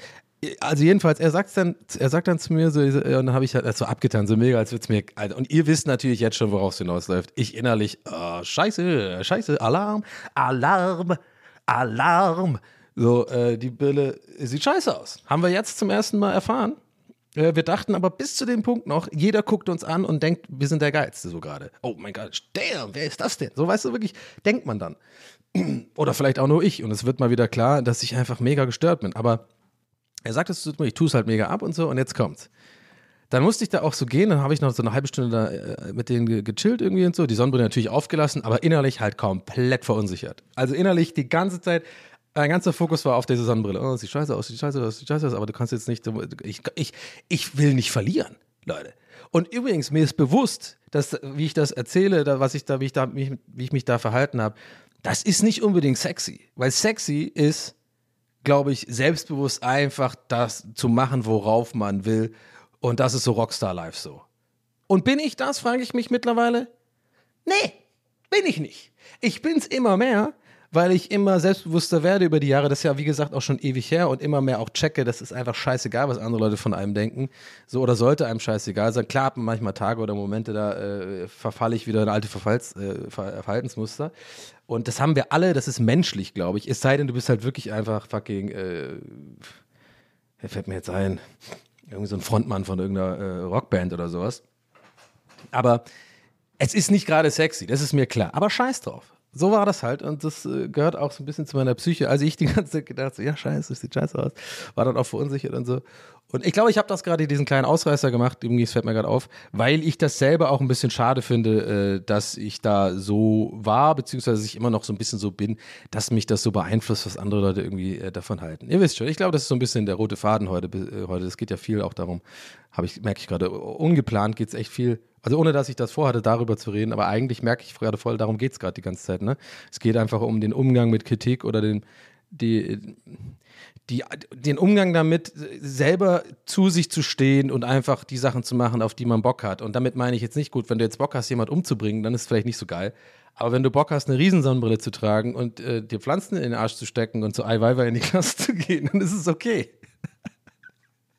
Also jedenfalls, er sagt dann, er sagt dann zu mir so, und dann habe ich halt so abgetan, so mega, als würde es mir, Alter, und ihr wisst natürlich jetzt schon, worauf es hinausläuft. Ich innerlich, oh, scheiße, scheiße, Alarm, Alarm, Alarm. So, äh, die Bille sieht scheiße aus. Haben wir jetzt zum ersten Mal erfahren. Äh, Wir dachten aber bis zu dem Punkt noch, jeder guckt uns an und denkt, wir sind der Geilste so gerade. Oh mein Gott, damn, wer ist das denn? So, weißt du, wirklich, denkt man dann. [CLEARS THROAT] Oder vielleicht auch nur ich. Und es wird mal wieder klar, dass ich einfach mega gestört bin. Aber er sagt es mir, ich tue es halt mega ab und so und jetzt kommt's. Dann musste ich da auch so gehen, dann habe ich noch so eine halbe Stunde da äh, mit denen ge- gechillt irgendwie und so, die Sonnenbrille natürlich aufgelassen, aber innerlich halt komplett verunsichert. Also innerlich die ganze Zeit, mein ganzer Fokus war auf diese Sonnenbrille. Oh, sieht scheiße aus, sieht scheiße aus, sieht scheiße aus, aber du kannst jetzt nicht, ich, ich, ich will nicht verlieren, Leute. Und übrigens, mir ist bewusst, dass, wie ich das erzähle, da, was ich da, wie ich da, mich, wie ich mich da verhalten habe, das ist nicht unbedingt sexy, weil sexy ist, glaube ich, selbstbewusst einfach das zu machen, worauf man will. Und das ist so Rockstar-Life so. Und bin ich das, frage ich mich mittlerweile? Nee, bin ich nicht. Ich bin's immer mehr, weil ich immer selbstbewusster werde über die Jahre. Das ist ja, wie gesagt, auch schon ewig her und immer mehr auch checke, das ist einfach scheißegal, was andere Leute von einem denken. So oder sollte einem scheißegal sein. Klar, manchmal Tage oder Momente, da äh, verfalle ich wieder in alte Verfalls, äh, Ver- Verhaltensmuster. Und das haben wir alle, das ist menschlich, glaube ich. Es sei denn, du bist halt wirklich einfach fucking, äh, fällt mir jetzt ein? Irgendwie so ein Frontmann von irgendeiner äh, Rockband oder sowas. Aber es ist nicht gerade sexy, das ist mir klar. Aber scheiß drauf. So war das halt und das äh, gehört auch so ein bisschen zu meiner Psyche. Also ich die ganze Zeit gedacht, so, ja scheiße, das sieht scheiße aus. War dann auch verunsichert und so. Und ich glaube, ich habe das gerade diesen kleinen Ausreißer gemacht, irgendwie fällt mir gerade auf, weil ich das selber auch ein bisschen schade finde, äh, dass ich da so war, beziehungsweise ich immer noch so ein bisschen so bin, dass mich das so beeinflusst, was andere Leute irgendwie äh, davon halten. Ihr wisst schon, ich glaube, das ist so ein bisschen der rote Faden heute. Äh, heute. Es geht ja viel auch darum, habe ich, merke ich gerade, ungeplant geht es echt viel also ohne, dass ich das vorhatte, darüber zu reden, aber eigentlich merke ich gerade voll, darum geht es gerade die ganze Zeit. Ne? Es geht einfach um den Umgang mit Kritik oder den, die, die, den Umgang damit, selber zu sich zu stehen und einfach die Sachen zu machen, auf die man Bock hat. Und damit meine ich jetzt nicht gut, wenn du jetzt Bock hast, jemand umzubringen, dann ist es vielleicht nicht so geil. Aber wenn du Bock hast, eine Riesensonnenbrille zu tragen und äh, dir Pflanzen in den Arsch zu stecken und zu Eiweiber in die Klasse [LAUGHS] zu gehen, dann ist es okay.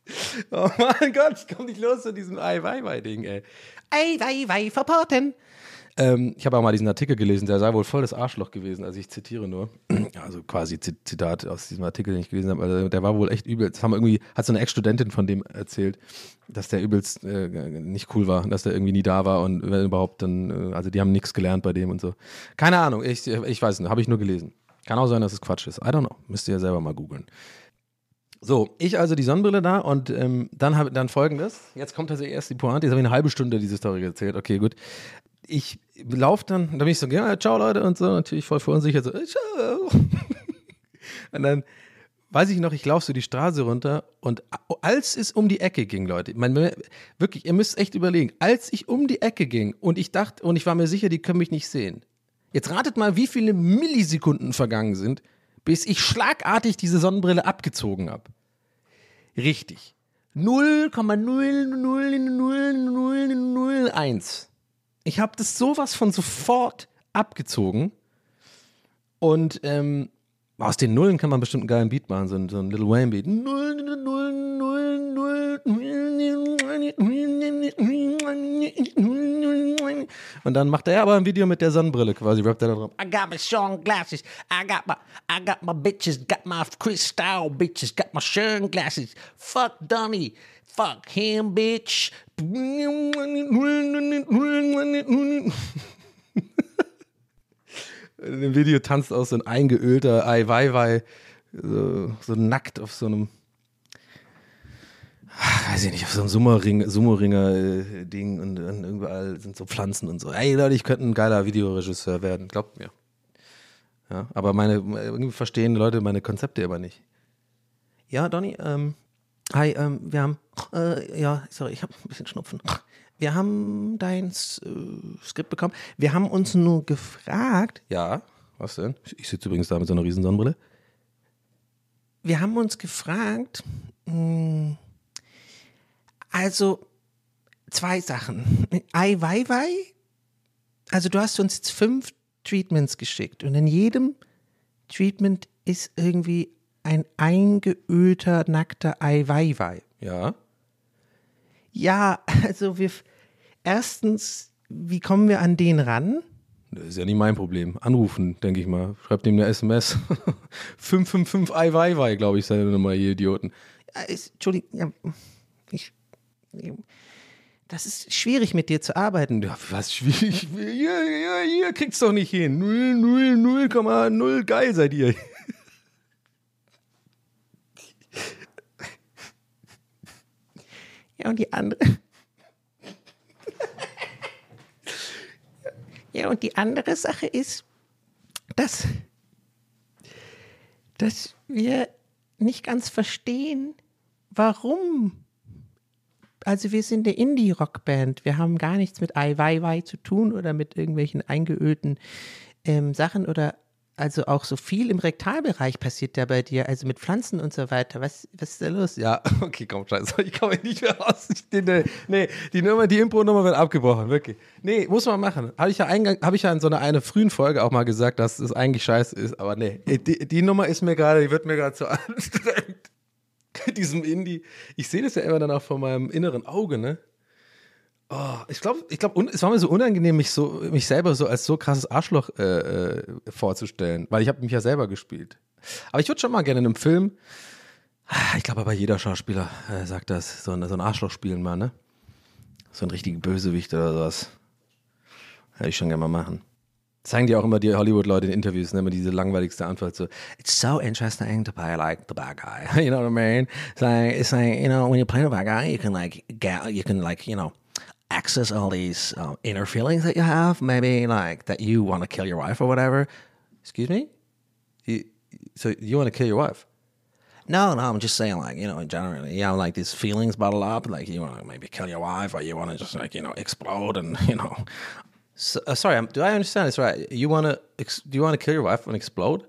[LAUGHS] Oh mein Gott, ich komme nicht los mit diesem Eiweiber-Ding, ey. Eiweiber verporten. Ähm, ich habe auch mal diesen Artikel gelesen, der sei wohl voll das Arschloch gewesen, also ich zitiere nur. [CLEARS THROAT] Also quasi Zit- Zitat aus diesem Artikel, den ich gelesen habe. Also der war wohl echt übel. Das haben irgendwie, hat so eine Ex-Studentin von dem erzählt, dass der übelst äh, nicht cool war, dass der irgendwie nie da war und wenn überhaupt dann, äh, also die haben nichts gelernt bei dem und so. Keine Ahnung, ich, ich weiß nicht, habe ich nur gelesen. Kann auch sein, dass es Quatsch ist. I don't know. Müsst ihr ja selber mal googeln. So, ich also die Sonnenbrille da und ähm, dann habe dann folgendes. Jetzt kommt also erst die Pointe. Jetzt habe ich eine halbe Stunde diese Story erzählt. Okay, gut. Ich laufe dann, da bin ich so, ja, ciao Leute und so, natürlich voll verunsichert, so, äh, ciao. [LAUGHS] und dann weiß ich noch, ich laufe so die Straße runter und als es um die Ecke ging, Leute, man, wirklich, ihr müsst echt überlegen, als ich um die Ecke ging und ich dachte, und ich war mir sicher, die können mich nicht sehen. Jetzt ratet mal, wie viele Millisekunden vergangen sind, bis ich schlagartig diese Sonnenbrille abgezogen habe. Richtig. 0,00001. Ich habe das sowas von sofort abgezogen. Und ähm, aus den Nullen kann man bestimmt einen geilen Beat machen, so ein, so ein Little Wayne Beat. Und dann macht er aber ein Video mit der Sonnenbrille quasi, rappt er da drauf. I got my sunglasses. I got my I got my bitches. Got my crystal bitches. Got my sunglasses. Fuck dummy. Fuck him, bitch. In dem Video tanzt auch so ein eingeölter Ai Weiwei so, so nackt auf so einem ach, weiß ich nicht, auf so einem Sumo-Ring, Sumo-Ringer-Ding und, und überall sind so Pflanzen und so. Ey Leute, ich könnte ein geiler Videoregisseur werden, glaubt mir. Ja, aber meine, irgendwie verstehen Leute meine Konzepte aber nicht. Ja, Donny, ähm, hi, ähm, wir haben, äh, ja, sorry, ich habe ein bisschen Schnupfen. Wir haben dein äh, Skript bekommen. Wir haben uns nur gefragt. Ja, was denn? Ich sitze übrigens da mit so einer riesen Sonnenbrille. Wir haben uns gefragt, mh, Also, zwei Sachen. Ai Weiwei, also du hast uns jetzt fünf Treatments geschickt und in jedem Treatment ist irgendwie ein eingeölter, nackter Ai Weiwei. Ja. Ja, also wir, erstens, wie kommen wir an den ran? Das ist ja nicht mein Problem. Anrufen, denke ich mal. Schreibt ihm eine SMS. 555 [LAUGHS] Ei Wei Wei, glaube ich, seine Nummer, ihr Idioten. Ja, ist, Entschuldigung, ja, ich, das ist schwierig mit dir zu arbeiten. Ja, was schwierig. [LAUGHS] Hier, hier, hier kriegt's doch nicht hin. 0, 0, 0,0 geil seid ihr. Ja, und die andere. [LAUGHS] ja, und die andere Sache ist, dass, dass wir nicht ganz verstehen, warum. Also wir sind eine Indie-Rockband. Wir haben gar nichts mit Ai Weiwei zu tun oder mit irgendwelchen eingeölten ähm, Sachen oder also auch so viel im Rektalbereich passiert da bei dir, also mit Pflanzen und so weiter. Was, was ist da los? Ja, [LAUGHS] okay, komm, scheiße. Ich komme nicht mehr raus. Ich, nee, die Nummer, die Impro-Nummer wird abgebrochen, wirklich. Nee, muss man machen. Habe ich ja, eingang, ich ja in so einer eine frühen Folge auch mal gesagt, dass es eigentlich scheiße ist, aber nee. Die, die Nummer ist mir gerade, die wird mir gerade zu [LAUGHS] anstrengend. Diesem Indie. Ich sehe das ja immer dann auch vor meinem inneren Auge, ne? Oh, ich glaube, ich glaub, es war mir so unangenehm, mich, so, mich selber so als so krasses Arschloch äh, äh, vorzustellen, weil ich habe mich ja selber gespielt. Aber ich würde schon mal gerne in einem Film, ich glaube aber jeder Schauspieler äh, sagt das, so ein, so ein Arschloch spielen mal, ne? So ein richtiger Bösewicht oder sowas. Hätte ich schon gerne mal machen. Zeigen die auch immer die Hollywood-Leute in Interviews, ne, immer diese langweiligste Antwort so, it's so interesting to play like the bad guy. [LAUGHS] you know what I mean? It's like, it's like, you know, when you play the bad guy, you can like, get, you can like, you know, access all these um, inner feelings that you have, maybe like that you want to kill your wife or whatever. Excuse me? You, so you want to kill your wife? No, no, I'm just saying, like, you know, generally, you have like these feelings bottled up, like you want to maybe kill your wife or you want to just like, you know, explode and, [LAUGHS] you know. So, uh, sorry, do I understand this right? You want to, ex- do you want to kill your wife and explode?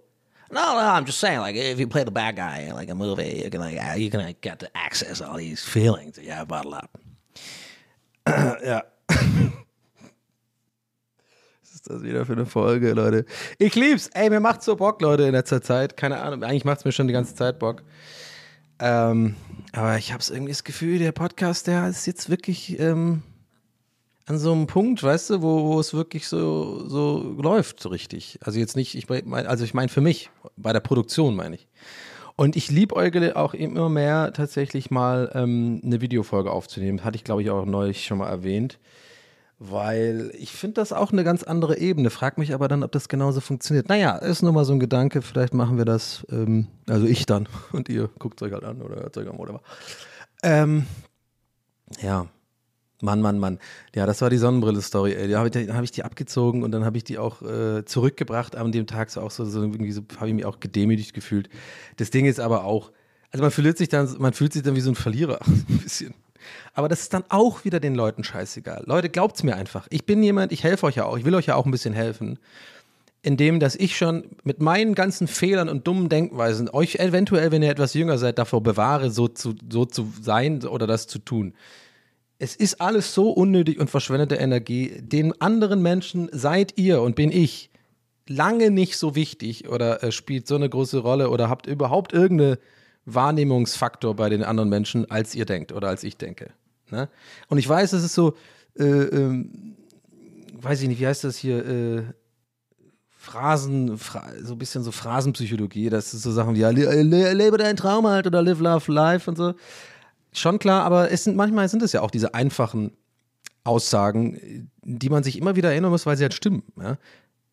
No, no, I'm just saying, like, if you play the bad guy in like a movie, you can like, you can like, get to access all these feelings that you have bottled up. Ja. Was ist das wieder für eine Folge, Leute? Ich lieb's. Ey, mir macht's so Bock, Leute, in letzter Zeit. Keine Ahnung, eigentlich macht's mir schon die ganze Zeit Bock. Ähm, aber ich hab's irgendwie das Gefühl, der Podcast, der ist jetzt wirklich ähm, an so einem Punkt, weißt du, wo, wo es wirklich so, so läuft, so richtig. Also jetzt nicht, ich mein, also ich meine für mich, bei der Produktion meine ich. Und ich liebäugle auch immer mehr tatsächlich mal ähm, eine Videofolge aufzunehmen. Hatte ich, glaube ich, auch neulich schon mal erwähnt. Weil ich finde das auch eine ganz andere Ebene. Frag mich aber dann, ob das genauso funktioniert. Naja, ist nur mal so ein Gedanke. Vielleicht machen wir das, ähm, also ich dann. [LAUGHS] Und ihr guckt euch halt an oder hört euch an, oder ähm, Ja, Mann, Mann, Mann. Ja, das war die Sonnenbrille-Story. Da habe ich, hab ich, die abgezogen und dann habe ich die auch äh, zurückgebracht an dem Tag. So auch so, so irgendwie so, habe ich mich auch gedemütigt gefühlt. Das Ding ist aber auch, also man fühlt sich dann, man fühlt sich dann wie so ein Verlierer. [LAUGHS] ein bisschen. Aber das ist dann auch wieder den Leuten scheißegal. Leute, glaubt's mir einfach. Ich bin jemand, ich helfe euch ja auch, ich will euch ja auch ein bisschen helfen. Indem, dass ich schon mit meinen ganzen Fehlern und dummen Denkweisen euch eventuell, wenn ihr etwas jünger seid, davor bewahre, so zu, so zu sein oder das zu tun es ist alles so unnötig und verschwendete Energie. Den anderen Menschen seid ihr und bin ich lange nicht so wichtig oder äh, spielt so eine große Rolle oder habt überhaupt irgendeinen Wahrnehmungsfaktor bei den anderen Menschen, als ihr denkt oder als ich denke. Ne? Und ich weiß, es ist so, äh, ähm, weiß ich nicht, wie heißt das hier, äh, Phrasen, Phra so ein bisschen so Phrasenpsychologie, das ist so Sachen wie, lebe deinen Traum halt oder live, love, life und so. Schon klar, aber es sind manchmal sind es ja auch diese einfachen Aussagen, die man sich immer wieder erinnern muss, weil sie halt stimmen. Ja?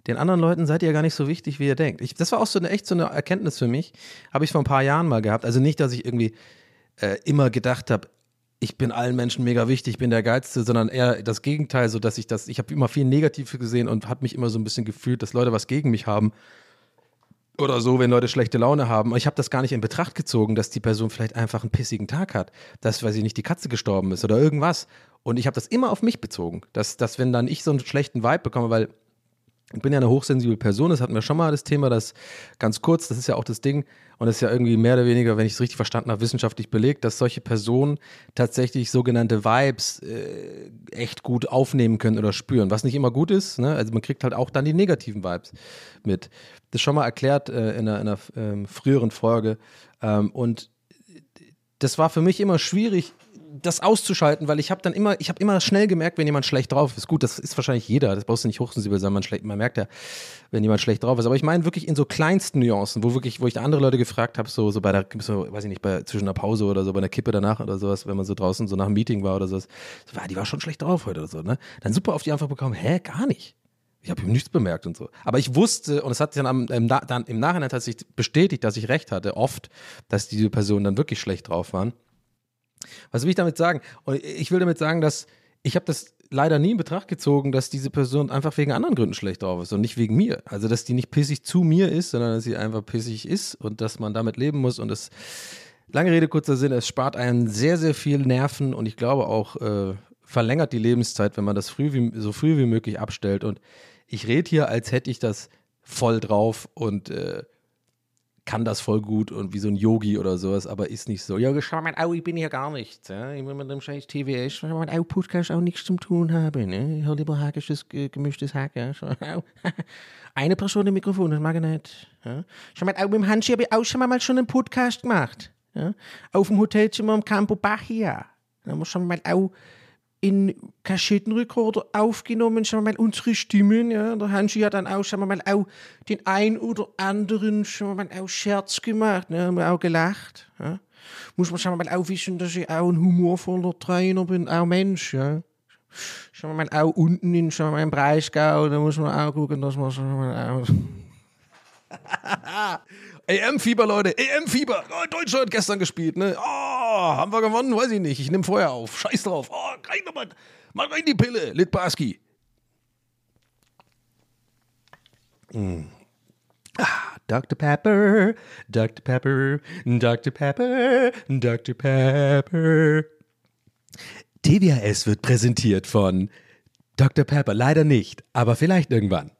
Den anderen Leuten seid ihr ja gar nicht so wichtig, wie ihr denkt. Ich, das war auch so eine echt so eine Erkenntnis für mich. Habe ich vor ein paar Jahren mal gehabt. Also nicht, dass ich irgendwie äh, immer gedacht habe, ich bin allen Menschen mega wichtig, ich bin der Geilste, sondern eher das Gegenteil, so dass ich das, ich habe immer viel Negatives gesehen und habe mich immer so ein bisschen gefühlt, dass Leute was gegen mich haben oder so, wenn Leute schlechte Laune haben. Ich habe das gar nicht in Betracht gezogen, dass die Person vielleicht einfach einen pissigen Tag hat, dass, weiß ich nicht, die Katze gestorben ist oder irgendwas. Und ich habe das immer auf mich bezogen, dass, dass wenn dann ich so einen schlechten Vibe bekomme, weil Ich bin ja eine hochsensible Person, das hatten wir schon mal das Thema, das ganz kurz, das ist ja auch das Ding und das ist ja irgendwie mehr oder weniger, wenn ich es richtig verstanden habe, wissenschaftlich belegt, dass solche Personen tatsächlich sogenannte Vibes äh, echt gut aufnehmen können oder spüren, was nicht immer gut ist, ne? also man kriegt halt auch dann die negativen Vibes mit. Das schon mal erklärt äh, in einer, in einer ähm, früheren Folge ähm, und das war für mich immer schwierig, das auszuschalten, weil ich habe dann immer, ich habe immer schnell gemerkt, wenn jemand schlecht drauf ist. Gut, das ist wahrscheinlich jeder, das brauchst du nicht hochsensibel sein, man, schlecht, man merkt ja, wenn jemand schlecht drauf ist. Aber ich meine wirklich in so kleinsten Nuancen, wo wirklich, wo ich andere Leute gefragt habe, so, so bei der, so, weiß ich nicht, bei zwischen einer Pause oder so, bei einer Kippe danach oder sowas, wenn man so draußen so nach einem Meeting war oder sowas, so, ah, die war schon schlecht drauf heute oder so, ne? Dann super auf die Antwort bekommen, hä, gar nicht. Ich habe ihm nichts bemerkt und so. Aber ich wusste, und es hat sich dann, am, im, dann im Nachhinein tatsächlich bestätigt, dass ich recht hatte, oft, dass diese Personen dann wirklich schlecht drauf waren. Was will ich damit sagen? Ich will damit sagen, dass ich habe das leider nie in Betracht gezogen, dass diese Person einfach wegen anderen Gründen schlecht drauf ist und nicht wegen mir. Also, dass die nicht pissig zu mir ist, sondern dass sie einfach pissig ist und dass man damit leben muss. Und das, lange Rede, kurzer Sinn, es spart einen sehr, sehr viel Nerven und ich glaube auch äh, verlängert die Lebenszeit, wenn man das früh wie, so früh wie möglich abstellt. Und ich rede hier, als hätte ich das voll drauf und äh, kann das voll gut und wie so ein Yogi oder sowas, aber ist nicht so. Ja, schau mal, au, ich bin hier gar nichts. Ja. Ich will mit dem scheiß TWS, schau mal, au, Podcast auch nichts zum tun haben. Ne? Ich höre lieber hackisches, gemischtes Hack. Ja. Schau, au. [LAUGHS] Eine Person im Mikrofon, das mag ich nicht. Ja. Schau mal, au, mit dem Hansi habe ich auch schon mal schon einen Podcast gemacht. Ja. Auf dem Hotelzimmer im Campo Bachia. Da muss schon mal au in Kassettenrekorder aufgenommen, wir mal, unsere Stimmen. Ja. Der Hansi hat dann auch, sagen mal, auch den ein oder anderen, wir mal, auch Scherz gemacht, ne, haben wir auch gelacht. Ja. Muss man, wir mal, auch wissen, dass ich auch ein humorvoller Trainer bin, auch Mensch, ja. Wir mal, auch unten in, wir mal, im Breisgau, da muss man auch gucken, dass man, wir mal, auch [LAUGHS] EM-Fieber, Leute, EM-Fieber. Oh, Deutschland gestern gespielt, ne? Oh, haben wir gewonnen? Weiß ich nicht. Ich nehme Feuer auf. Scheiß drauf. Oh, rein nochmal. Mach rein die Pille, Litbarski. Mm. Ah, Dr. Pepper, Dr. Pepper, Dr. Pepper, Dr. Pepper. TWS wird präsentiert von Dr. Pepper. Leider nicht, aber vielleicht irgendwann.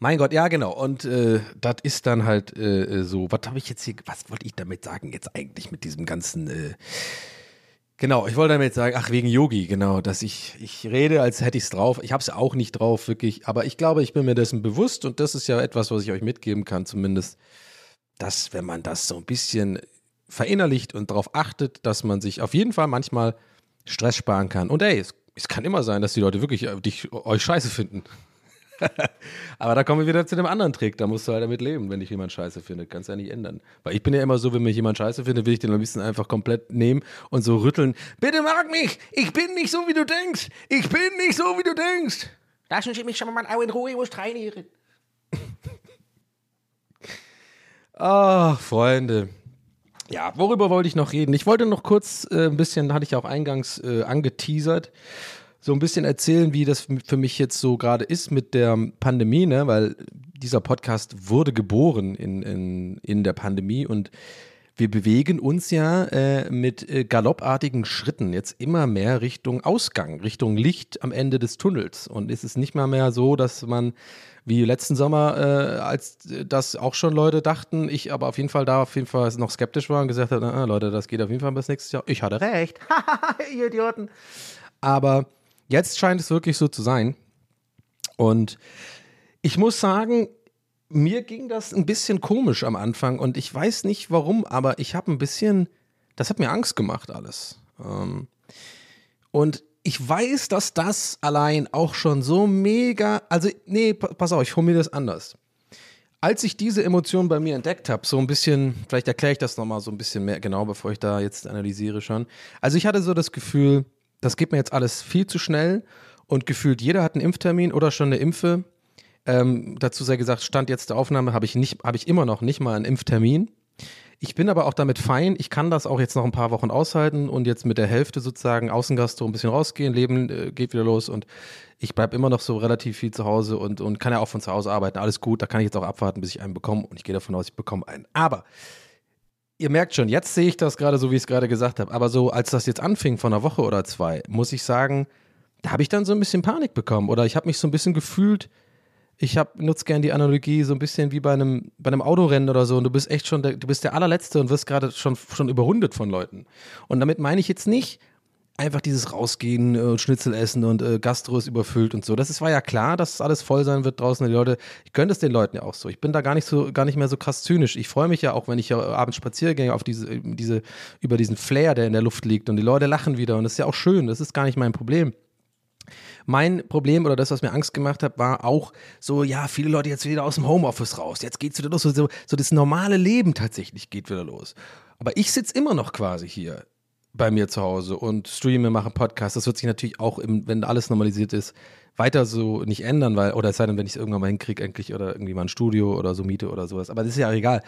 Mein Gott, ja, genau. Und äh, das ist dann halt äh, so. Was habe ich jetzt hier, was wollte ich damit sagen jetzt eigentlich mit diesem ganzen. Äh, genau, ich wollte damit sagen, ach, wegen Yogi, genau, dass ich, ich rede, als hätte ich es drauf. Ich habe es auch nicht drauf, wirklich. Aber ich glaube, ich bin mir dessen bewusst und das ist ja etwas, was ich euch mitgeben kann, zumindest, dass, wenn man das so ein bisschen verinnerlicht und darauf achtet, dass man sich auf jeden Fall manchmal Stress sparen kann. Und ey, es, es kann immer sein, dass die Leute wirklich äh, dich, euch scheiße finden. [LAUGHS] Aber da kommen wir wieder zu dem anderen Trick. Da musst du halt damit leben, wenn dich jemand scheiße findet. Kannst du ja nicht ändern. Weil ich bin ja immer so, wenn mich jemand scheiße findet, will ich den am liebsten einfach komplett nehmen und so rütteln. Bitte mag mich! Ich bin nicht so, wie du denkst! Ich bin nicht so, wie du denkst! Lassen Sie mich schon mal auch in Ruhe, ich muss trainieren. [LAUGHS] Ach, Freunde. Ja, worüber wollte ich noch reden? Ich wollte noch kurz äh, ein bisschen, hatte ich auch eingangs äh, angeteasert, so ein bisschen erzählen, wie das für mich jetzt so gerade ist mit der Pandemie, ne? weil dieser Podcast wurde geboren in, in, in der Pandemie und wir bewegen uns ja äh, mit äh, galoppartigen Schritten jetzt immer mehr Richtung Ausgang, Richtung Licht am Ende des Tunnels. Und es ist nicht mal mehr so, dass man wie letzten Sommer, äh, als das auch schon Leute dachten, ich aber auf jeden Fall da auf jeden Fall noch skeptisch war und gesagt habe, ah, Leute, das geht auf jeden Fall bis nächstes Jahr. Ich hatte recht. [LAUGHS] Ihr Idioten. Aber Jetzt scheint es wirklich so zu sein. Und ich muss sagen, mir ging das ein bisschen komisch am Anfang und ich weiß nicht warum, aber ich habe ein bisschen, das hat mir Angst gemacht alles. Ähm, und ich weiß, dass das allein auch schon so mega, also nee, pass auf, ich formuliere das anders. Als ich diese Emotion bei mir entdeckt habe, so ein bisschen, vielleicht erkläre ich das nochmal so ein bisschen mehr genau, bevor ich da jetzt analysiere schon. Also ich hatte so das Gefühl, das geht mir jetzt alles viel zu schnell und gefühlt jeder hat einen Impftermin oder schon eine Impfe. Ähm, dazu sei gesagt, Stand jetzt der Aufnahme habe ich habe ich immer noch nicht mal einen Impftermin. Ich bin aber auch damit fein. Ich kann das auch jetzt noch ein paar Wochen aushalten und jetzt mit der Hälfte sozusagen Außengastro ein bisschen rausgehen. Leben äh, geht wieder los und ich bleibe immer noch so relativ viel zu Hause und, und kann ja auch von zu Hause arbeiten. Alles gut, da kann ich jetzt auch abwarten, bis ich einen bekomme und ich gehe davon aus, ich bekomme einen. Aber ihr merkt schon, jetzt sehe ich das gerade so, wie ich es gerade gesagt habe. Aber so, als das jetzt anfing von einer Woche oder zwei, muss ich sagen, da habe ich dann so ein bisschen Panik bekommen. Oder ich habe mich so ein bisschen gefühlt, Ich nutze gern die Analogie so ein bisschen wie bei einem, bei einem Autorennen oder so und du bist echt schon, der, du bist der allerletzte und wirst gerade schon, schon überrundet von Leuten. Und damit meine ich jetzt nicht einfach dieses Rausgehen äh, und Schnitzel essen und äh, Gastro ist überfüllt und so. Das ist, war ja klar, dass alles voll sein wird draußen. Die Leute, ich gönne es den Leuten ja auch so. Ich bin da gar nicht so, gar nicht mehr so krass zynisch. Ich freue mich ja auch, wenn ich ja abends spazieren gehe auf diese, diese, über diesen Flair, der in der Luft liegt und die Leute lachen wieder und das ist ja auch schön. Das ist gar nicht mein Problem. Mein Problem oder das, was mir Angst gemacht hat, war auch so, ja, viele Leute jetzt wieder aus dem Homeoffice raus. Jetzt geht's wieder los. So, so das normale Leben tatsächlich geht wieder los. Aber ich sitze immer noch quasi hier bei mir zu Hause und streame, mache Podcast. Das wird sich natürlich auch, im, wenn alles normalisiert ist, weiter so nicht ändern, weil, oder es sei denn, wenn ich es irgendwann mal hinkriege, endlich oder irgendwie mal ein Studio oder so miete oder sowas. Aber das ist ja egal.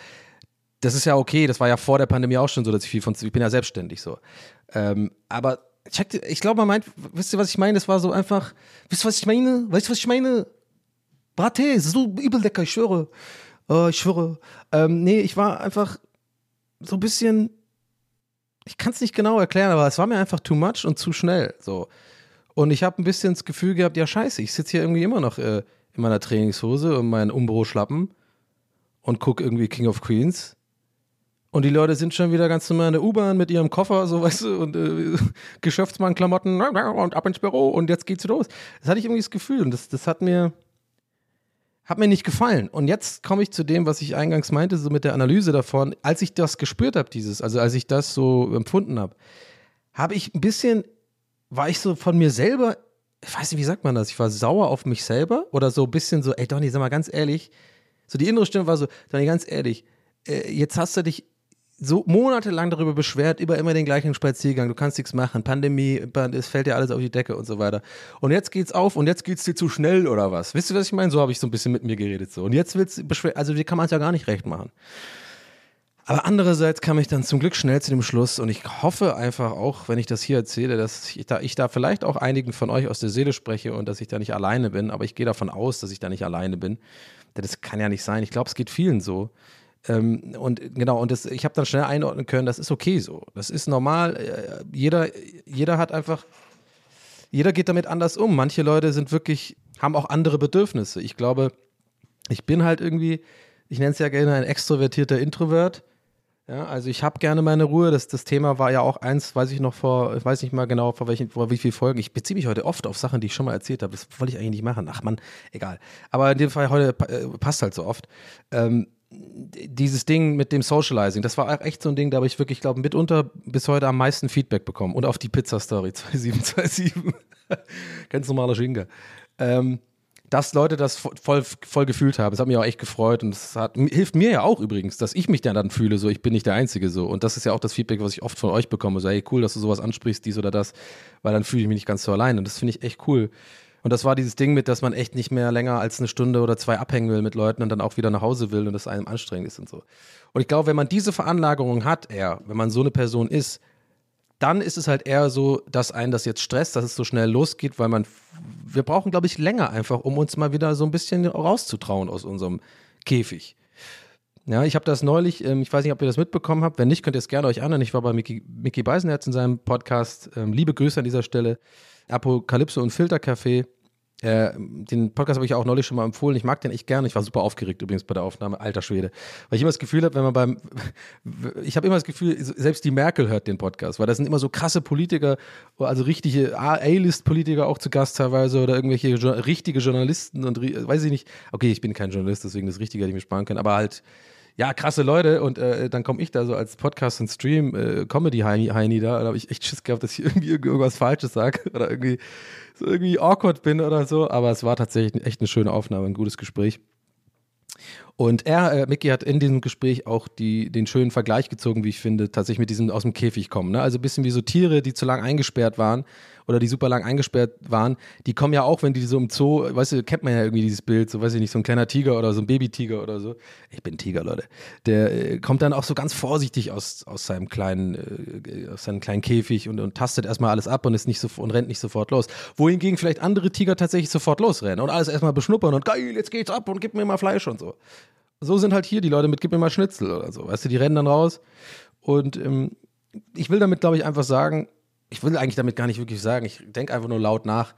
Das ist ja okay, das war ja vor der Pandemie auch schon so, dass ich viel von, ich bin ja selbstständig so. Ähm, aber check, ich glaube, man meint, wisst ihr, was ich meine? Das war so einfach, wisst ihr, was ich meine? Weißt du, was ich meine? Brate, so übel lecker, ich schwöre. Oh, ich schwöre. Ähm, nee, ich war einfach so ein bisschen, ich kann es nicht genau erklären, aber es war mir einfach too much und zu schnell. So. Und ich habe ein bisschen das Gefühl gehabt, ja, scheiße, ich sitze hier irgendwie immer noch äh, in meiner Trainingshose und meinen Umbro-Schlappen und gucke irgendwie King of Queens und die Leute sind schon wieder ganz normal in der U-Bahn mit ihrem Koffer, so [LAUGHS] weißt du, und äh, Geschäftsmann-Klamotten und ab ins Büro und jetzt geht's los. Das hatte ich irgendwie das Gefühl und das, das hat mir, hat mir nicht gefallen. Und jetzt komme ich zu dem, was ich eingangs meinte, so mit der Analyse davon. Als ich das gespürt habe, dieses, also als ich das so empfunden habe, habe ich ein bisschen, war ich so von mir selber, ich weiß nicht, wie sagt man das, ich war sauer auf mich selber oder so ein bisschen so, ey Donny, sag mal ganz ehrlich, so die innere Stimme war so, Donny, ganz ehrlich, äh, jetzt hast du dich so monatelang darüber beschwert, über immer den gleichen Spaziergang, du kannst nichts machen, Pandemie, es fällt dir alles auf die Decke und so weiter. Und jetzt geht's auf und jetzt geht's dir zu schnell oder was? Wisst ihr, was ich meine? So habe ich so ein bisschen mit mir geredet so. Und jetzt willst du also dir kann man es ja gar nicht recht machen. Aber andererseits kam ich dann zum Glück schnell zu dem Schluss und ich hoffe einfach auch, wenn ich das hier erzähle, dass ich da, ich da vielleicht auch einigen von euch aus der Seele spreche und dass ich da nicht alleine bin, aber ich gehe davon aus, dass ich da nicht alleine bin. Denn das kann ja nicht sein. Ich glaube, es geht vielen so. Ähm, und genau, und das, ich habe dann schnell einordnen können, das ist okay so. Das ist normal. Äh, jeder, jeder hat einfach, jeder geht damit anders um. Manche Leute sind wirklich, haben auch andere Bedürfnisse. Ich glaube, ich bin halt irgendwie, ich nenne es ja gerne ein extrovertierter Introvert. Ja, also ich habe gerne meine Ruhe. Das, das Thema war ja auch eins, weiß ich noch vor, ich weiß nicht mal genau vor welchen, vor wie vielen Folgen. Ich beziehe mich heute oft auf Sachen, die ich schon mal erzählt habe. Das wollte ich eigentlich nicht machen. Ach man, egal. Aber in dem Fall heute äh, passt halt so oft. Ähm, dieses Ding mit dem Socializing, das war echt so ein Ding, da habe ich wirklich, glaube mitunter bis heute am meisten Feedback bekommen. Und auf die Pizza-Story [LAUGHS] 2727. Ganz normaler Schinker. Ähm, dass Leute das voll, voll gefühlt haben. Das hat mich auch echt gefreut und es hilft mir ja auch übrigens, dass ich mich dann, dann fühle, so ich bin nicht der Einzige so. Und das ist ja auch das Feedback, was ich oft von euch bekomme. So, hey, cool, dass du sowas ansprichst, dies oder das, weil dann fühle ich mich nicht ganz so allein. Und das finde ich echt cool. Und das war dieses Ding mit, dass man echt nicht mehr länger als eine Stunde oder zwei abhängen will mit Leuten und dann auch wieder nach Hause will und das einem anstrengend ist und so. Und ich glaube, wenn man diese Veranlagerung hat, eher, wenn man so eine Person ist, dann ist es halt eher so, dass einen das jetzt stresst, dass es so schnell losgeht, weil man, wir brauchen, glaube ich, länger einfach, um uns mal wieder so ein bisschen rauszutrauen aus unserem Käfig. Ja, ich habe das neulich, ähm, ich weiß nicht, ob ihr das mitbekommen habt. Wenn nicht, könnt ihr es gerne euch anhören. Ich war bei Mickey, Beisenherz in seinem Podcast. Ähm, liebe Grüße an dieser Stelle. Apokalypse und Filtercafé. Äh, den Podcast habe ich auch neulich schon mal empfohlen. Ich mag den echt gerne. Ich war super aufgeregt übrigens bei der Aufnahme. Alter Schwede. Weil ich immer das Gefühl habe, wenn man beim. [LAUGHS] Ich habe immer das Gefühl, selbst die Merkel hört den Podcast, weil da sind immer so krasse Politiker, also richtige A-List-Politiker auch zu Gast teilweise oder irgendwelche jo richtige Journalisten und weiß ich nicht. Okay, ich bin kein Journalist, deswegen das Richtige hätte ich mir sparen können, aber halt ja, krasse Leute. Und äh, dann komme ich da so als Podcast und Stream äh, Comedy-Heini da, da habe ich echt Schiss gehabt, dass ich [LAUGHS] irgendwie irgendwas Falsches sage oder irgendwie so irgendwie awkward bin oder so, aber es war tatsächlich echt eine schöne Aufnahme, ein gutes Gespräch. Und er, äh, Mickey, hat in diesem Gespräch auch die, den schönen Vergleich gezogen, wie ich finde, tatsächlich mit diesem aus dem Käfig kommen. Ne? Also ein bisschen wie so Tiere, die zu lang eingesperrt waren oder die super lang eingesperrt waren, die kommen ja auch, wenn die so im Zoo, weißt du, kennt man ja irgendwie dieses Bild, so weiß ich nicht, so ein kleiner Tiger oder so ein Babytiger oder so. Ich bin Tiger, Leute. Der äh, kommt dann auch so ganz vorsichtig aus, aus seinem kleinen, äh, aus seinem kleinen Käfig und, und tastet erstmal alles ab und ist nicht so und rennt nicht sofort los. Wohingegen vielleicht andere Tiger tatsächlich sofort losrennen und alles erstmal beschnuppern und geil, jetzt geht's ab und gib mir mal Fleisch und so. So sind halt hier die Leute mit, gib mir mal Schnitzel oder so. Weißt du, die rennen dann raus. Und ähm, ich will damit, glaube ich, einfach sagen, ich will eigentlich damit gar nicht wirklich sagen, ich denke einfach nur laut nach.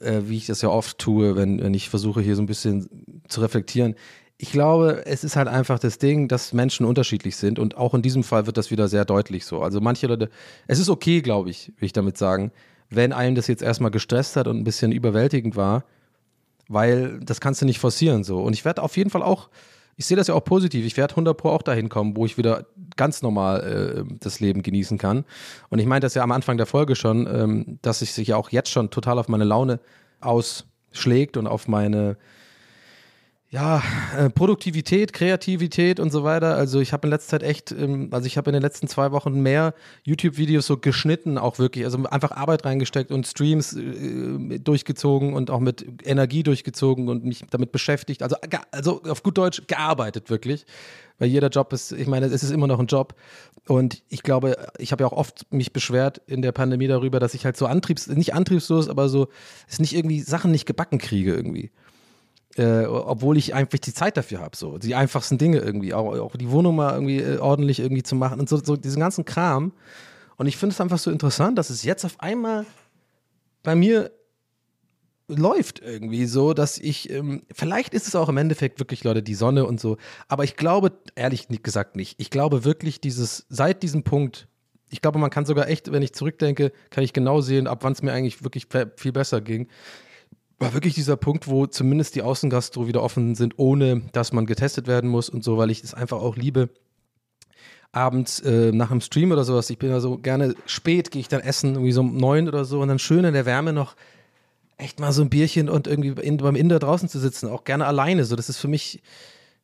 äh, wie ich das ja oft tue, wenn, wenn ich versuche, hier so ein bisschen zu reflektieren. Ich glaube, es ist halt einfach das Ding, dass Menschen unterschiedlich sind und auch in diesem Fall wird das wieder sehr deutlich so. Also manche Leute, es ist okay, glaube ich, will ich damit sagen, wenn einem das jetzt erstmal gestresst hat und ein bisschen überwältigend war, weil das kannst du nicht forcieren so. Und ich werde auf jeden Fall auch, ich sehe das ja auch positiv, ich werde 100 Pro auch dahin kommen, wo ich wieder ganz normal äh, das Leben genießen kann. Und ich meinte das ja am Anfang der Folge schon, ähm, dass es sich ja auch jetzt schon total auf meine Laune ausschlägt und auf meine ja, äh, Produktivität, Kreativität und so weiter. Also ich habe in letzter Zeit echt, ähm, also ich habe in den letzten zwei Wochen mehr YouTube-Videos so geschnitten, auch wirklich, also einfach Arbeit reingesteckt und Streams äh, durchgezogen und auch mit Energie durchgezogen und mich damit beschäftigt. Also, also auf gut Deutsch gearbeitet wirklich. Weil jeder Job ist, ich meine, es ist immer noch ein Job. Und ich glaube, ich habe ja auch oft mich beschwert in der Pandemie darüber, dass ich halt so antriebs, nicht antriebslos, aber so, es nicht irgendwie Sachen nicht gebacken kriege irgendwie äh, obwohl ich einfach die Zeit dafür habe, so. Die einfachsten Dinge irgendwie, auch, auch die Wohnung mal irgendwie äh, ordentlich irgendwie zu machen und so, so diesen ganzen Kram. Und ich finde es einfach so interessant, dass es jetzt auf einmal bei mir läuft irgendwie so, dass ich, ähm, vielleicht ist es auch im Endeffekt wirklich, Leute, die Sonne und so, aber ich glaube, ehrlich gesagt nicht, ich glaube wirklich dieses, seit diesem Punkt, ich glaube, man kann sogar echt, wenn ich zurückdenke, kann ich genau sehen, ab wann es mir eigentlich wirklich viel besser ging war wirklich dieser Punkt, wo zumindest die Außengastro wieder offen sind, ohne dass man getestet werden muss und so, weil ich es einfach auch liebe. Abends äh, nach einem Stream oder sowas, ich bin ja so gerne spät, gehe ich dann essen, irgendwie so um neun oder so und dann schön in der Wärme noch echt mal so ein Bierchen und irgendwie in, beim Inder draußen zu sitzen, auch gerne alleine. So, das ist für mich,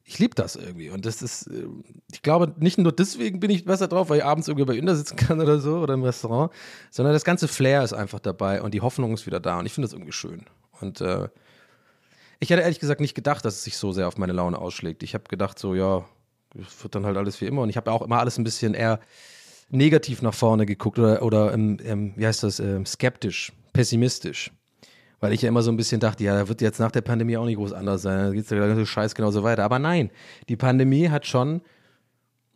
ich liebe das irgendwie. Und das ist, äh, ich glaube, nicht nur deswegen bin ich besser drauf, weil ich abends irgendwie bei Inder sitzen [LAUGHS] kann oder so oder im Restaurant, sondern das ganze Flair ist einfach dabei und die Hoffnung ist wieder da und ich finde das irgendwie schön. Und äh, ich hätte ehrlich gesagt nicht gedacht, dass es sich so sehr auf meine Laune ausschlägt. Ich habe gedacht, so, ja, es wird dann halt alles wie immer. Und ich habe auch immer alles ein bisschen eher negativ nach vorne geguckt oder, oder ähm, ähm, wie heißt das, ähm, skeptisch, pessimistisch. Weil ich ja immer so ein bisschen dachte, ja, da wird jetzt nach der Pandemie auch nicht groß anders sein. Da geht der ganze Scheiß genauso weiter. Aber nein, die Pandemie hat schon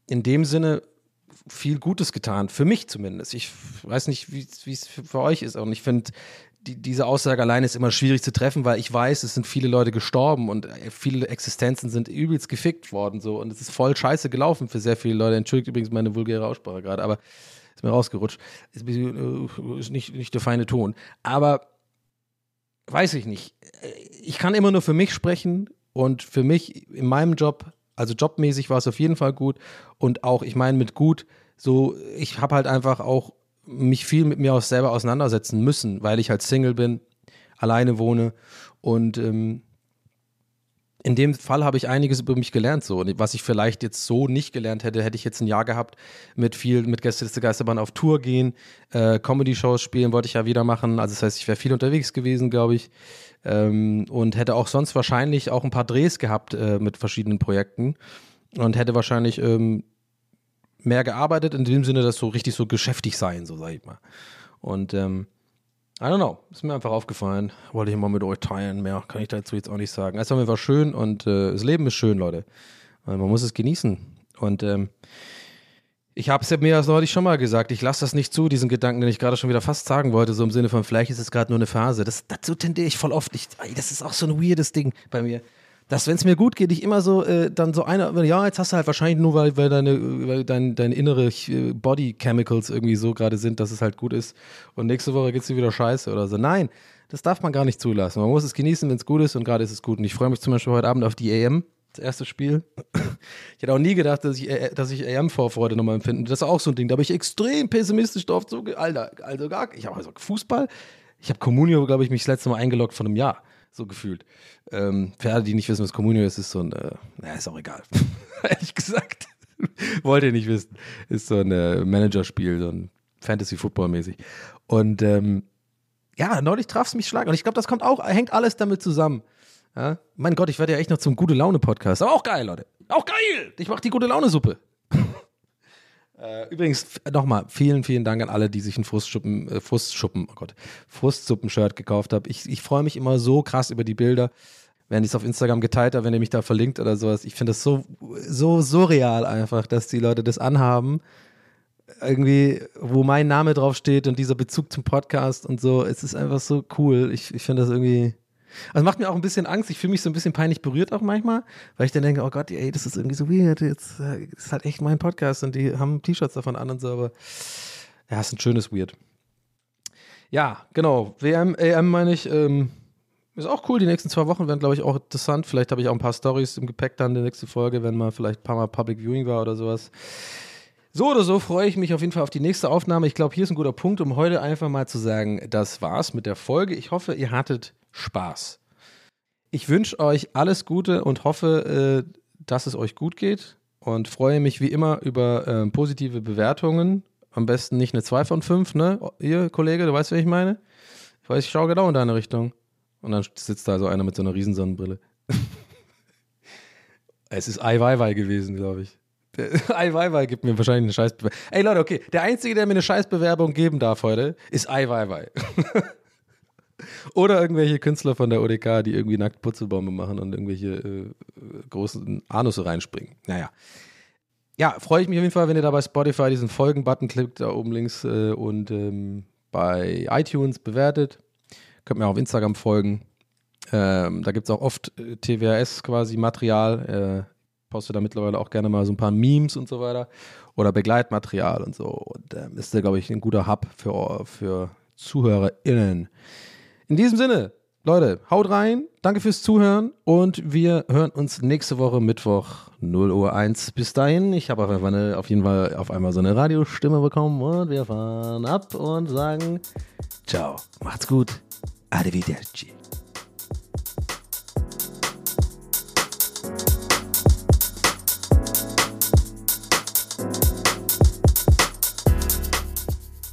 in dem Sinne viel Gutes getan, für mich zumindest. Ich weiß nicht, wie es für euch ist. Und ich finde, die, diese Aussage alleine ist immer schwierig zu treffen, weil ich weiß, es sind viele Leute gestorben und äh, viele Existenzen sind übelst gefickt worden so und es ist voll scheiße gelaufen für sehr viele Leute. Entschuldigt übrigens meine vulgäre Aussprache gerade, aber ist mir rausgerutscht. Ist, äh, ist nicht, nicht der feine Ton. Aber weiß ich nicht. Ich kann immer nur für mich sprechen und für mich in meinem Job, also jobmäßig war es auf jeden Fall gut und auch, ich meine mit gut, so, ich habe halt einfach auch mich viel mit mir auch selber auseinandersetzen müssen, weil ich halt Single bin, alleine wohne und ähm, in dem Fall habe ich einiges über mich gelernt, so. Und was ich vielleicht jetzt so nicht gelernt hätte, hätte ich jetzt ein Jahr gehabt mit viel, mit Gästeliste Geisterbahn auf Tour gehen, äh, Comedy-Shows spielen wollte ich ja wieder machen. Also das heißt, ich wäre viel unterwegs gewesen, glaube ich. Ähm, und hätte auch sonst wahrscheinlich auch ein paar Drehs gehabt äh, mit verschiedenen Projekten. Und hätte wahrscheinlich ähm, mehr gearbeitet, in dem Sinne, dass so richtig so geschäftig sein, so sag ich mal. Und ähm, I don't know, ist mir einfach aufgefallen, wollte ich mal mit euch teilen, mehr kann ich dazu jetzt auch nicht sagen. War mir schön und äh, das Leben ist schön, Leute. Man muss es genießen. Und ähm, ich habe es ja mir das neulich schon mal gesagt, ich lasse das nicht zu, diesen Gedanken, den ich gerade schon wieder fast sagen wollte, so im Sinne von, vielleicht ist es gerade nur eine Phase. Das, dazu tendiere ich voll oft. Ich, das ist auch so ein weirdes Ding bei mir dass wenn es mir gut geht, ich immer so äh, dann so einer, ja, jetzt hast du halt wahrscheinlich nur, weil, weil deine, weil dein, deine innere äh, Body Chemicals irgendwie so gerade sind, dass es halt gut ist und nächste Woche geht es dir wieder scheiße oder so. Nein, das darf man gar nicht zulassen. Man muss es genießen, wenn es gut ist und gerade ist es gut. Und ich freue mich zum Beispiel heute Abend auf die AM, das erste Spiel. Ich hätte auch nie gedacht, dass ich, äh, dass ich AM-Vorfreude nochmal empfinde. Das ist auch so ein Ding. Da bin ich extrem pessimistisch drauf zuge. Alter, also gar, ich habe also Fußball. Ich habe Communio, glaube ich, mich das letzte Mal eingeloggt von einem Jahr so gefühlt. Ähm, für alle, die nicht wissen, was Communio ist, ist so ein, äh, naja, ist auch egal. [LAUGHS] Ehrlich gesagt. [LAUGHS] Wollt ihr nicht wissen. Ist so ein äh, Managerspiel, so ein Fantasy-Football-mäßig. Und ähm, ja, neulich traf es mich schlagen. Und ich glaube, das kommt auch, hängt alles damit zusammen. Ja? Mein Gott, ich werde ja echt noch zum Gute Laune-Podcast. Aber auch geil, Leute. Auch geil! Ich mache die Gute Laune-Suppe. Äh, übrigens, nochmal, vielen, vielen Dank an alle, die sich ein Frustschuppen, äh, Frustschuppen, oh Gott, Frustsuppen-Shirt gekauft haben. Ich, ich freue mich immer so krass über die Bilder, wenn ich es auf Instagram geteilt habe, wenn ihr mich da verlinkt oder sowas. Ich finde das so, so surreal einfach, dass die Leute das anhaben irgendwie, wo mein Name draufsteht und dieser Bezug zum Podcast und so. Es ist einfach so cool. Ich, ich finde das irgendwie. Also macht mir auch ein bisschen Angst. Ich fühle mich so ein bisschen peinlich berührt auch manchmal, weil ich dann denke, oh Gott, ey, das ist irgendwie so weird. Jetzt äh, ist halt echt mein Podcast und die haben T-Shirts davon an und so, aber ja, ist ein schönes Weird. Ja, genau. WM, EM meine ich, ähm, ist auch cool. Die nächsten zwei Wochen werden, glaube ich, auch interessant. Vielleicht habe ich auch ein paar Stories im Gepäck dann die nächste Folge, wenn mal vielleicht ein paar Mal Public Viewing war oder sowas. So oder so freue ich mich auf jeden Fall auf die nächste Aufnahme. Ich glaube, hier ist ein guter Punkt, um heute einfach mal zu sagen, das war's mit der Folge. Ich hoffe, ihr hattet Spaß. Ich wünsche euch alles Gute und hoffe, äh, dass es euch gut geht und freue mich wie immer über äh, positive Bewertungen. Am besten nicht eine 2 von 5, ne? Ihr Kollege, du weißt, was ich meine? Ich weiß, ich schaue genau in deine Richtung. Und dann sitzt da so einer mit so einer Riesensonnenbrille. [LAUGHS] es ist Ai Weiwei gewesen, glaube ich. [LAUGHS] Ai Weiwei gibt mir wahrscheinlich eine Scheißbewerbung. Ey Leute, okay, der Einzige, der mir eine Scheißbewerbung geben darf heute, ist Ai Weiwei. [LAUGHS] Oder irgendwelche Künstler von der ODK, die irgendwie nackt Putzelbombe machen und irgendwelche äh, großen Anusse reinspringen. Naja. Ja, freue ich mich auf jeden Fall, wenn ihr da bei Spotify diesen Folgen-Button klickt, da oben links äh, und ähm, bei iTunes bewertet. Könnt mir auch auf Instagram folgen. Ähm, da gibt es auch oft äh, TWRS quasi Material. Äh, poste da mittlerweile auch gerne mal so ein paar Memes und so weiter. Oder Begleitmaterial und so. Und ähm, ist da, glaube ich, ein guter Hub für, für ZuhörerInnen. In diesem Sinne, Leute, haut rein. Danke fürs Zuhören und wir hören uns nächste Woche Mittwoch 0 Uhr 1. Bis dahin, ich habe auf, auf jeden Fall auf einmal so eine Radiostimme bekommen und wir fahren ab und sagen Ciao, macht's gut, arrivederci.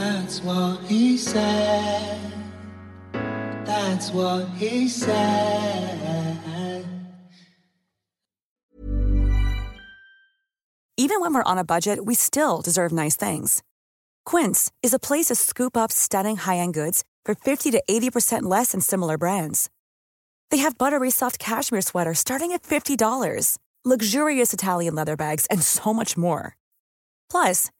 That's what he said. That's what he said. Even when we're on a budget, we still deserve nice things. Quince is a place to scoop up stunning high end goods for 50 to 80% less than similar brands. They have buttery soft cashmere sweaters starting at $50, luxurious Italian leather bags, and so much more. Plus,